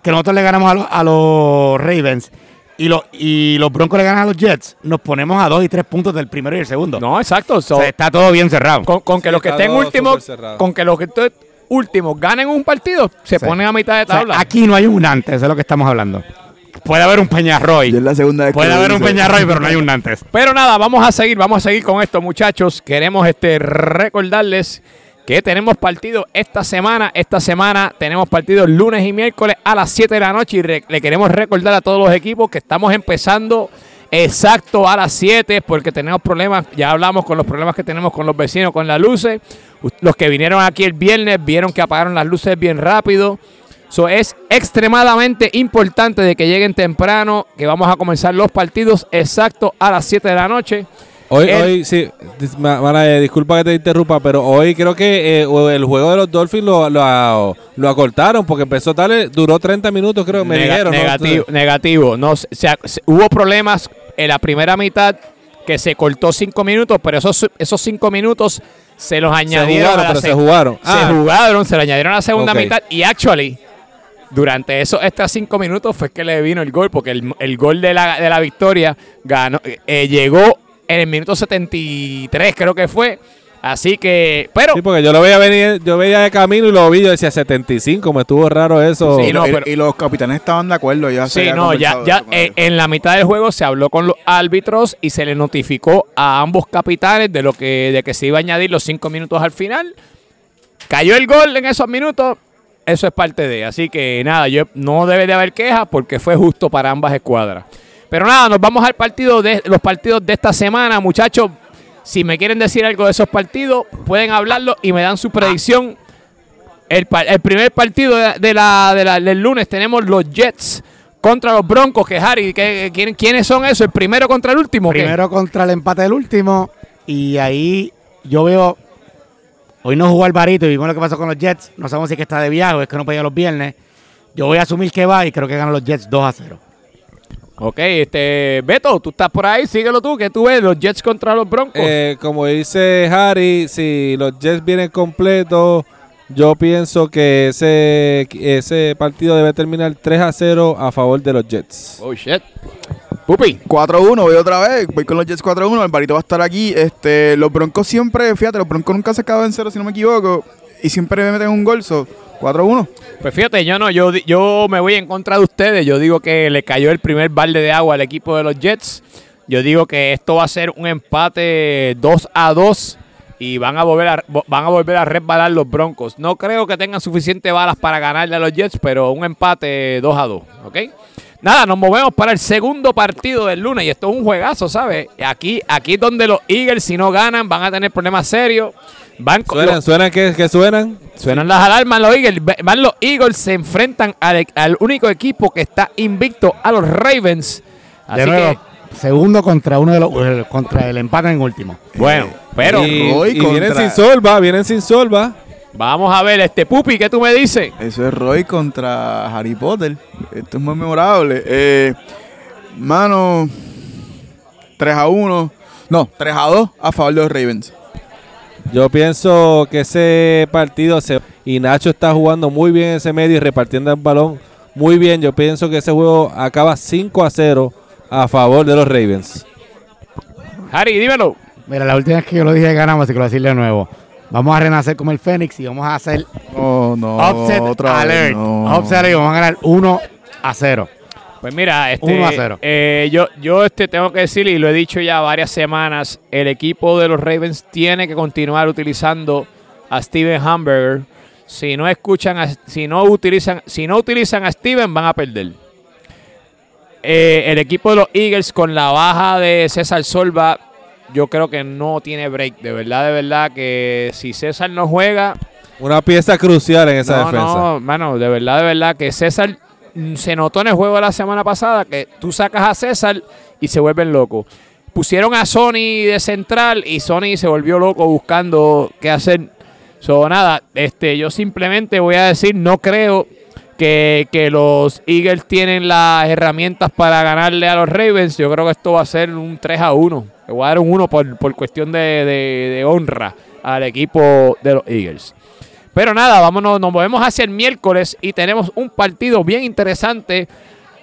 [SPEAKER 4] Que nosotros le ganamos a los, a los Ravens y los, y los Broncos le ganan a los Jets, nos ponemos a dos y tres puntos del primero y el segundo.
[SPEAKER 1] No, exacto.
[SPEAKER 4] o sea, está todo bien cerrado.
[SPEAKER 1] Con, que los que estén últimos, con que los que estén últimos ganen un partido, se ponen a mitad de tabla.
[SPEAKER 4] aquí no hay un antes, eso es lo que estamos hablando. Puede haber un Peñarroy.
[SPEAKER 2] la segunda
[SPEAKER 4] Puede haber un Peñarroy, pero no hay un Nantes.
[SPEAKER 1] Pero nada, vamos a seguir, vamos a seguir con esto, muchachos. Queremos este recordarles que tenemos partido esta semana. Esta semana tenemos partido lunes y miércoles a las 7 de la noche y le queremos recordar a todos los equipos que estamos empezando exacto a las 7 porque tenemos problemas, ya hablamos con los problemas que tenemos con los vecinos con las luces. Los que vinieron aquí el viernes vieron que apagaron las luces bien rápido. So, es extremadamente importante de que lleguen temprano, que vamos a comenzar los partidos exacto a las 7 de la noche.
[SPEAKER 3] Hoy, hoy sí, disculpa que te interrumpa, pero hoy creo que eh, el juego de los Dolphins lo, lo, acortaron porque empezó tal, duró 30 minutos, creo, me dijeron.
[SPEAKER 1] Negativo, negativo. No, hubo problemas en la primera mitad que se cortó 5 minutos, pero esos, esos 5 minutos se los añadieron.
[SPEAKER 3] Se jugaron, pero se, jugaron.
[SPEAKER 1] Se ah. jugaron, se lo añadieron a la segunda mitad y actually durante esos extras cinco minutos fue que le vino el gol, porque el, gol de la, de la victoria ganó, eh, llegó en el minuto 73, creo que fue. Así que, pero.
[SPEAKER 3] Sí, porque yo lo veía venir, yo veía de camino y lo vi, yo decía 75, me estuvo raro eso.
[SPEAKER 2] Sí, y, los capitanes estaban de acuerdo, ya
[SPEAKER 1] Sí, no, ya, ya en la mitad del juego se habló con los árbitros y se le notificó a ambos capitanes de lo que, de que se iba a añadir los cinco minutos al final. Cayó el gol en esos minutos, eso es parte de. Así que nada, yo no debe de haber quejas porque fue justo para ambas escuadras. Pero nada, nos vamos al partido de los partidos de esta semana, muchachos. Si me quieren decir algo de esos partidos, pueden hablarlo y me dan su predicción. El, primer partido de la, del lunes tenemos los Jets contra los Broncos, que Harry, ¿quiénes son esos? ¿El primero contra el último?
[SPEAKER 4] Primero contra el empate del último. Y ahí yo veo Hoy no jugó Alvarito y vimos lo que pasó con los Jets. No sabemos si es que está de viaje o es que no podía los viernes. Yo voy a asumir que va y creo que ganan los Jets 2 a 0.
[SPEAKER 1] Ok, este, Beto, tú estás por ahí, síguelo tú, que tú ves los Jets contra los Broncos.
[SPEAKER 3] Eh, como dice Harry, si los Jets vienen completos, yo pienso que ese, ese partido debe terminar 3 a 0 a favor de los Jets.
[SPEAKER 1] Oh, shit.
[SPEAKER 2] Pupi. 4-1, voy otra vez. Voy con los Jets 4-1. El barito va a estar aquí. Este, los Broncos siempre, fíjate, los Broncos nunca se acaban en cero, si no me equivoco. Y siempre me meten un gol. 4-1.
[SPEAKER 1] Pues fíjate, yo no, yo, yo me voy en contra de ustedes. Yo digo que le cayó el primer balde de agua al equipo de los Jets. Yo digo que esto va a ser un empate 2 a 2 y van a volver a, van a volver a resbalar los Broncos. No creo que tengan suficientes balas para ganarle a los Jets, pero un empate 2 a 2, ¿ok? Nada, nos movemos para el segundo partido del lunes y esto es un juegazo, ¿sabes? Aquí, aquí donde los Eagles, si no ganan, van a tener problemas serios.
[SPEAKER 3] Van ¿Suenan, ¿Suenan que, suenan?
[SPEAKER 1] Suenan las alarmas los Eagles. Van los Eagles, se enfrentan al, único equipo que está invicto, a los Ravens.
[SPEAKER 4] Así que, segundo contra uno de los eh, contra el empate en último.
[SPEAKER 1] Bueno, pero
[SPEAKER 3] y, vienen sin solva, vienen sin solva.
[SPEAKER 1] Vamos a ver, este Pupi, ¿qué tú me dices?
[SPEAKER 2] Eso es Roy contra Harry Potter. Esto es muy memorable. Eh, mano, 3 a 1. No, 3 a 2 a favor de los Ravens.
[SPEAKER 3] Yo pienso que ese partido se, y Nacho está jugando muy bien en ese medio y repartiendo el balón muy bien. Yo pienso que ese juego acaba 5 a 0 a favor de los Ravens.
[SPEAKER 1] Harry, dímelo.
[SPEAKER 4] Mira, la última vez que yo lo dije ganamos, así que lo voy a decir de nuevo. Vamos a renacer como el Fénix y vamos a hacer
[SPEAKER 2] no, no,
[SPEAKER 4] offset
[SPEAKER 2] otra
[SPEAKER 4] alert. Offset y vamos a ganar 1 a 0.
[SPEAKER 1] Pues mira, este, 1 a 0. Eh, yo, yo este, tengo que decir, y lo he dicho ya varias semanas, el equipo de los Ravens tiene que continuar utilizando a Steven Hamburger. Si no escuchan, si no utilizan, si no utilizan a Steven, van a perder. Eh, el equipo de los Eagles con la baja de César Solva, yo creo que no tiene break. De verdad, de verdad que si César no juega,
[SPEAKER 3] una pieza crucial en esa defensa.
[SPEAKER 1] No, mano, de verdad, de verdad que César se notó en el juego de la semana pasada que tú sacas a César y se vuelven locos. Pusieron a Sony de central y Sony se volvió loco buscando qué hacer. So, nada, este, yo simplemente voy a decir, no creo que, los Eagles tienen las herramientas para ganarle a los Ravens. Yo creo que esto va a ser un 3 a 1. Le voy a dar un 1 por, por cuestión de, de honra al equipo de los Eagles. Pero nada, vámonos, nos movemos hacia el miércoles y tenemos un partido bien interesante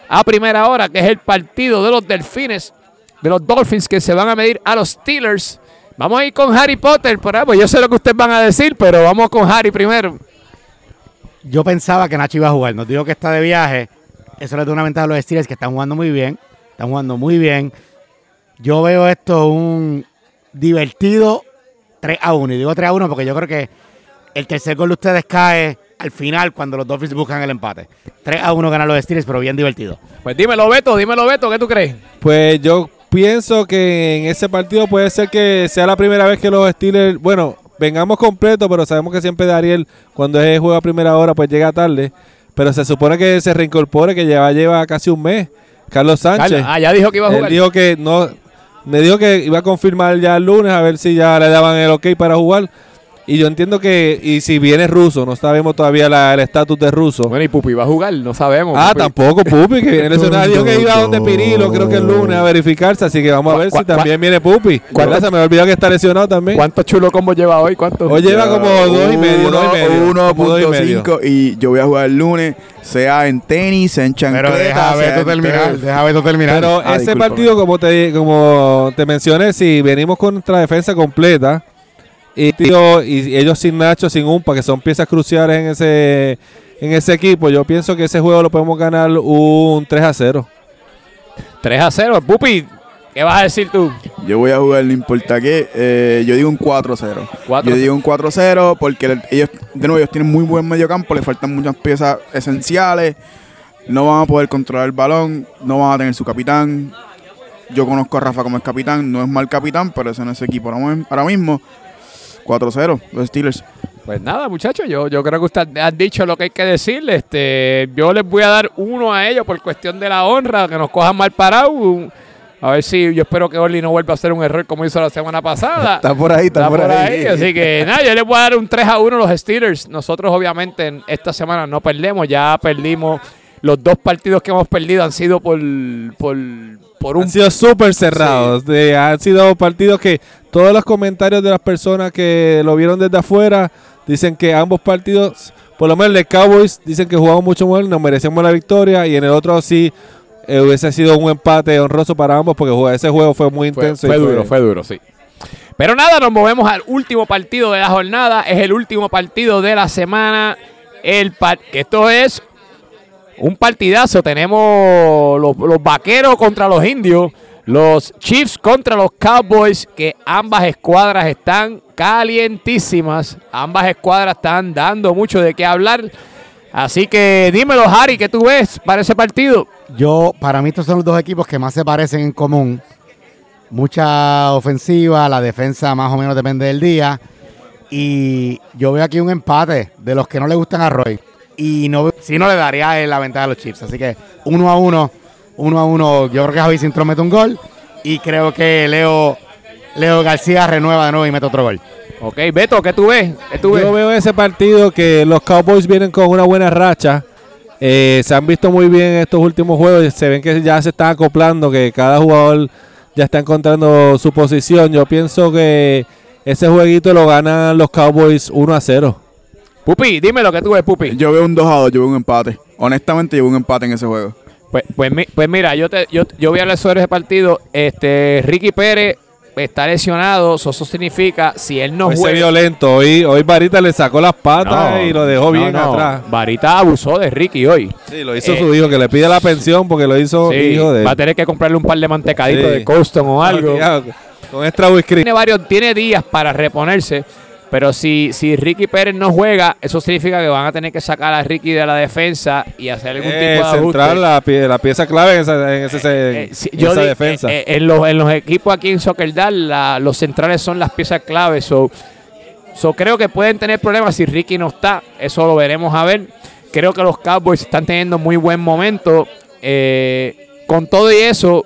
[SPEAKER 1] a primera hora, que es el partido de los Delfines, de los Dolphins, que se van a medir a los Steelers. Vamos a ir con Harry Potter, por ahí, pues yo sé lo que ustedes van a decir, pero vamos con Harry primero.
[SPEAKER 4] Yo pensaba que Nacho iba a jugar, nos digo que está de viaje. Eso le da una ventaja a los Steelers que están jugando muy bien, están jugando muy bien. Yo veo esto un divertido 3 a 1, y digo 3 a 1 porque yo creo que el tercer gol de ustedes cae al final cuando los Dolphins buscan el empate. 3 a 1 ganan los Steelers, pero bien divertido.
[SPEAKER 1] Pues dímelo, Beto, dímelo, Beto, ¿qué tú crees?
[SPEAKER 3] Pues yo pienso que en ese partido puede ser que sea la primera vez que los Steelers, bueno, vengamos completos, pero sabemos que siempre Dariel, cuando es juega a primera hora, pues llega tarde. Pero se supone que se reincorpore, que lleva, lleva casi un mes. Carlos Sánchez.
[SPEAKER 1] ah, ya dijo que iba a jugar.
[SPEAKER 3] Él dijo que no, me dijo que iba a confirmar ya el lunes a ver si ya le daban el ok para jugar. Y yo entiendo que, y si viene ruso, no sabemos todavía el estatus de ruso.
[SPEAKER 1] Bueno, y Pupi va a jugar, no sabemos.
[SPEAKER 3] Ah, tampoco Pupi, que viene lesionado. Dijo que iba a donde Pirilo, creo que el lunes a verificarse, así que vamos a ver si también viene Pupi. Se me olvidó que está lesionado también.
[SPEAKER 1] ¿Cuántos chulo combo lleva hoy? ¿Cuántos?
[SPEAKER 3] Hoy lleva como dos y medio, dos y medio.
[SPEAKER 2] 1.5 y yo voy a jugar el lunes, sea en tenis, sea en chancleta.
[SPEAKER 4] Pero deja ver terminar, deja ver terminar.
[SPEAKER 3] Pero ah, ese partido, como te, como te mencioné, si venimos con nuestra defensa completa y, tío, y ellos sin Nacho, sin Umpa, que son piezas cruciales en ese, en ese equipo, yo pienso que ese juego lo podemos ganar un 3 a 0.
[SPEAKER 1] 3 a 0. Pupi, ¿qué vas a decir tú?
[SPEAKER 2] Yo voy a jugar, no importa qué. Eh, yo digo un 4 0. Yo digo un 4 0 porque ellos, de nuevo, ellos tienen muy buen medio campo, le faltan muchas piezas esenciales. No van a poder controlar el balón, no van a tener su capitán. Yo conozco a Rafa como es capitán, no es mal capitán, pero es en ese equipo ahora mismo. 4-0, los Steelers.
[SPEAKER 1] Pues nada, muchachos, yo, yo creo que usted ha dicho lo que hay que decirle. Este, yo les voy a dar uno a ellos por cuestión de la honra, que nos cojan mal parados. A ver si yo espero que Orly no vuelva a hacer un error como hizo la semana pasada.
[SPEAKER 2] Está por ahí, está, por, ahí.
[SPEAKER 1] Así que nada, yo les voy a dar un 3 a 1 a los Steelers. Nosotros obviamente esta semana no perdemos, ya perdimos. Los dos partidos que hemos perdido han sido por, por por un...
[SPEAKER 3] Han sido súper cerrados. han sido partidos que todos los comentarios de las personas que lo vieron desde afuera dicen que ambos partidos, por lo menos el de Cowboys, dicen que jugamos mucho mal, nos merecemos la victoria y en el otro sí eh, hubiese sido un empate honroso para ambos porque ese juego fue muy intenso.
[SPEAKER 1] Fue, duro, fue duro, sí. Pero nada, nos movemos al último partido de la jornada. Es el último partido de la semana. El esto es un partidazo. Tenemos los, vaqueros contra los indios. Los Chiefs contra los Cowboys, que ambas escuadras están calientísimas. Ambas escuadras están dando mucho de qué hablar. Así que dímelo, Harry, ¿qué tú ves para ese partido?
[SPEAKER 4] Yo, para mí, estos son los dos equipos que más se parecen en común. Mucha ofensiva, la defensa más o menos depende del día. Y yo veo aquí un empate de los que no le gustan a Roy y no, si no le daría la ventaja a los Chiefs. Así que uno a uno, uno a uno, yo creo que Javi Sintro mete un gol y creo que Leo, Leo García renueva de nuevo y mete otro gol.
[SPEAKER 1] Ok, Beto, ¿qué tú ves?
[SPEAKER 3] Yo veo ese partido que los Cowboys vienen con una buena racha. Eh, se han visto muy bien en estos últimos juegos. Se ven que ya se están acoplando, que cada jugador ya está encontrando su posición. Yo pienso que ese jueguito lo ganan los Cowboys 1 a 0.
[SPEAKER 1] Pupi, dime lo que tú ves, Pupi.
[SPEAKER 2] Yo veo un 2 a 2, yo veo un empate. Honestamente, yo veo un empate en ese juego.
[SPEAKER 1] Pues, pues, pues mira, yo, te, yo, yo voy a hablar sobre ese partido. Este, Ricky Pérez está lesionado, eso, significa si él no
[SPEAKER 3] juega. violento. Hoy, hoy Varita le sacó las patas y lo dejó bien atrás.
[SPEAKER 1] Varita abusó de Ricky hoy.
[SPEAKER 3] Sí, lo hizo su hijo, que le pide la pensión porque lo hizo hijo de
[SPEAKER 1] Va a tener que comprarle un par de mantecaditos de Custom o algo.
[SPEAKER 3] con extra whisky.
[SPEAKER 1] Tiene varios, tiene días para reponerse. Pero si, si Ricky Pérez no juega, eso significa que van a tener que sacar a Ricky de la defensa y hacer algún
[SPEAKER 3] eh,
[SPEAKER 1] tipo de
[SPEAKER 3] central la, la, pieza clave en esa, en ese, eh, eh, defensa.
[SPEAKER 1] en, los, en los equipos aquí en Soccer los centrales son las piezas clave. So, so, creo que pueden tener problemas si Ricky no está. Eso lo veremos a ver. Creo que los Cowboys están teniendo muy buen momento. con todo y eso,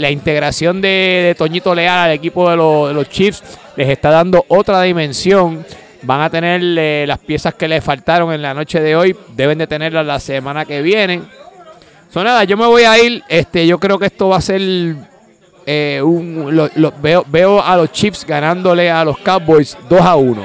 [SPEAKER 1] la integración de, Toñito Leal al equipo de los Chiefs les está dando otra dimensión. Van a tener eh, las piezas que les faltaron en la noche de hoy, deben de tenerlas la semana que viene. Son nada, yo me voy a ir. Este, yo creo que esto va a ser eh, un. veo, veo a los Chiefs ganándole a los Cowboys 2 a 1.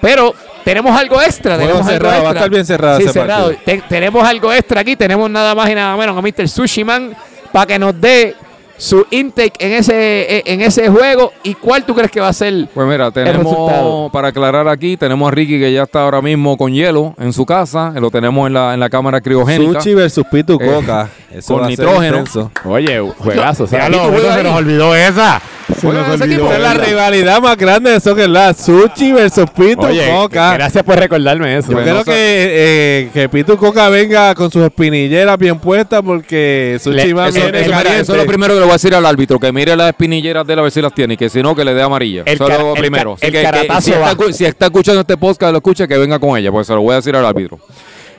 [SPEAKER 1] Pero tenemos algo extra. Tenemos
[SPEAKER 3] cerrado,
[SPEAKER 1] algo
[SPEAKER 3] Va a estar bien cerrado. Sí, cerrado.
[SPEAKER 1] tenemos algo extra aquí. Tenemos nada más y nada menos a Mr. Sushi Man para que nos dé su intake en ese, en ese juego y cuál tú crees que va a ser
[SPEAKER 6] Pues mira, tenemos, para aclarar aquí, tenemos a Ricky que ya está ahora mismo con hielo en su casa, lo tenemos en la, en la cámara criogénica.
[SPEAKER 3] Sushi versus Pitu eh, Coca.
[SPEAKER 6] con nitrógeno.
[SPEAKER 1] Oye, juegazo.
[SPEAKER 4] se nos olvidó esa.
[SPEAKER 3] Se nos olvidó. Es la rivalidad más grande de eso que es la Sushi versus Pitu Coca.
[SPEAKER 1] Gracias por recordarme eso.
[SPEAKER 3] Yo creo que, eh, que Pitu Coca venga con sus espinilleras bien puestas porque Sushi va
[SPEAKER 6] bien eso, eso es lo primero que le voy a decir al árbitro, que mire las espinilleras de él a ver si las tiene y que si no, que le dé amarilla. eso es lo primero. si, está, escuchando este podcast, lo escucha, que venga con ella, pues se lo voy a decir al árbitro.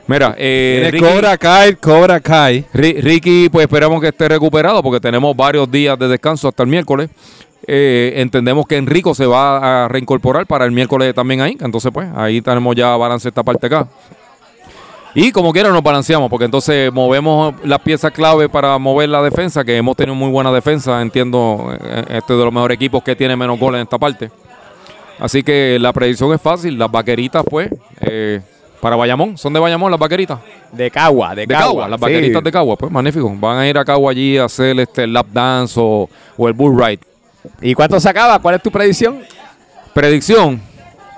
[SPEAKER 6] Mira,
[SPEAKER 3] eh, Ricky, Cobra Kai, Cobra Kai.
[SPEAKER 6] Ricky, pues esperamos que esté recuperado porque tenemos varios días de descanso hasta el miércoles. Eh, entendemos que Enrico se va a reincorporar para el miércoles también ahí. Entonces, pues, ahí tenemos ya balance esta parte acá. Y como quiera nos balanceamos, porque entonces movemos las piezas clave para mover la defensa, que hemos tenido muy buena defensa, entiendo, eh, este es de los mejores equipos que tiene menos goles en esta parte. Así que la predicción es fácil, las vaqueritas pues, eh, para Bayamón, ¿son de Bayamón las vaqueritas?
[SPEAKER 1] De Cagua, de, Cagua.
[SPEAKER 6] Las vaqueritas de Cagua, pues magnífico. Van a ir a Cagua allí a hacer este lap dance o, o el bull ride.
[SPEAKER 1] ¿Y cuánto se acaba? ¿Cuál es tu predicción?
[SPEAKER 6] Predicción,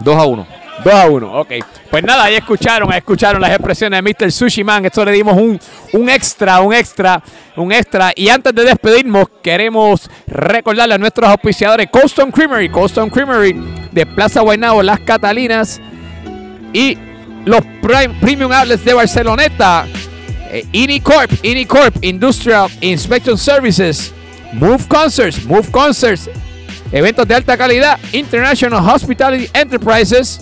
[SPEAKER 6] 2 a 1.
[SPEAKER 1] 2 a 1, ok. Pues nada, ahí escucharon, escucharon las expresiones de Mr. Sushi Man. Esto le dimos un, un extra, un extra, un extra. Y antes de despedirnos, queremos recordarle a nuestros auspiciadores Coaston Creamery, Coaston Creamery de Plaza Guaynabo, Las Catalinas y los Premium Outlets de Barceloneta. Eh, Inicorp, Inicorp Industrial Inspection Services. Move Concerts, Move Concerts. Eventos de alta calidad. International Hospitality Enterprises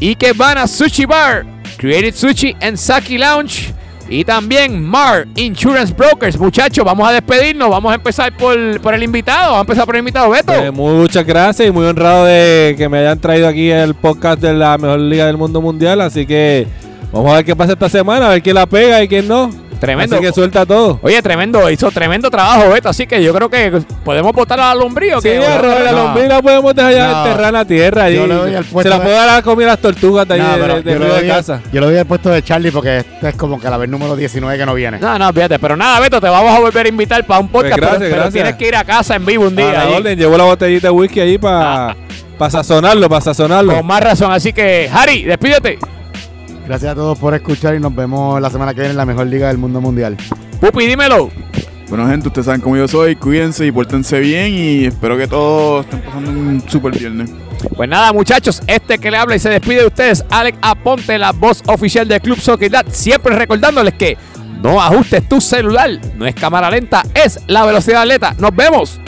[SPEAKER 1] y que van a Sushi Bar, Creative Sushi and Saki Lounge y también Mar Insurance Brokers. Muchachos, vamos a despedirnos. Vamos a empezar por, el invitado. Vamos a empezar por el invitado, Beto.
[SPEAKER 3] Eh, muchas gracias y muy honrado de que me hayan traído aquí el podcast de la mejor liga del mundo mundial. Así que vamos a ver qué pasa esta semana, a ver quién la pega y quién no.
[SPEAKER 1] Tremendo.
[SPEAKER 3] Así que suelta todo.
[SPEAKER 1] Oye, tremendo, hizo tremendo trabajo Beto, así que yo creo que podemos botar a la lombría.
[SPEAKER 3] Sí, la lombría la podemos dejar ya enterrar en la tierra. Y se la puedo dar a comer a las tortugas de, ahí de, de, casa.
[SPEAKER 4] Yo le doy el puesto de Charlie porque este es como que la vez número 19 que no viene.
[SPEAKER 1] No, no, fíjate, pero nada, Beto, te vamos a volver a invitar para un podcast, pues pero, tienes que ir a casa en vivo un día.
[SPEAKER 3] A orden, llevo la botellita de whisky ahí para ah. sazonarlo, para sazonarlo.
[SPEAKER 1] Con más razón, así que, Harry, despídete.
[SPEAKER 4] Gracias a todos por escuchar y nos vemos la semana que viene en la mejor liga del mundo mundial.
[SPEAKER 1] Pupi, dímelo.
[SPEAKER 2] Bueno, gente, ustedes saben cómo yo soy. Cuídense y pórtense bien. Y espero que todos estén pasando un super viernes.
[SPEAKER 1] Pues nada, muchachos, este que le habla y se despide de ustedes, Alex Aponte, la voz oficial del Club Soccer Siempre recordándoles que no ajustes tu celular. No es cámara lenta, es la velocidad atleta. Nos vemos.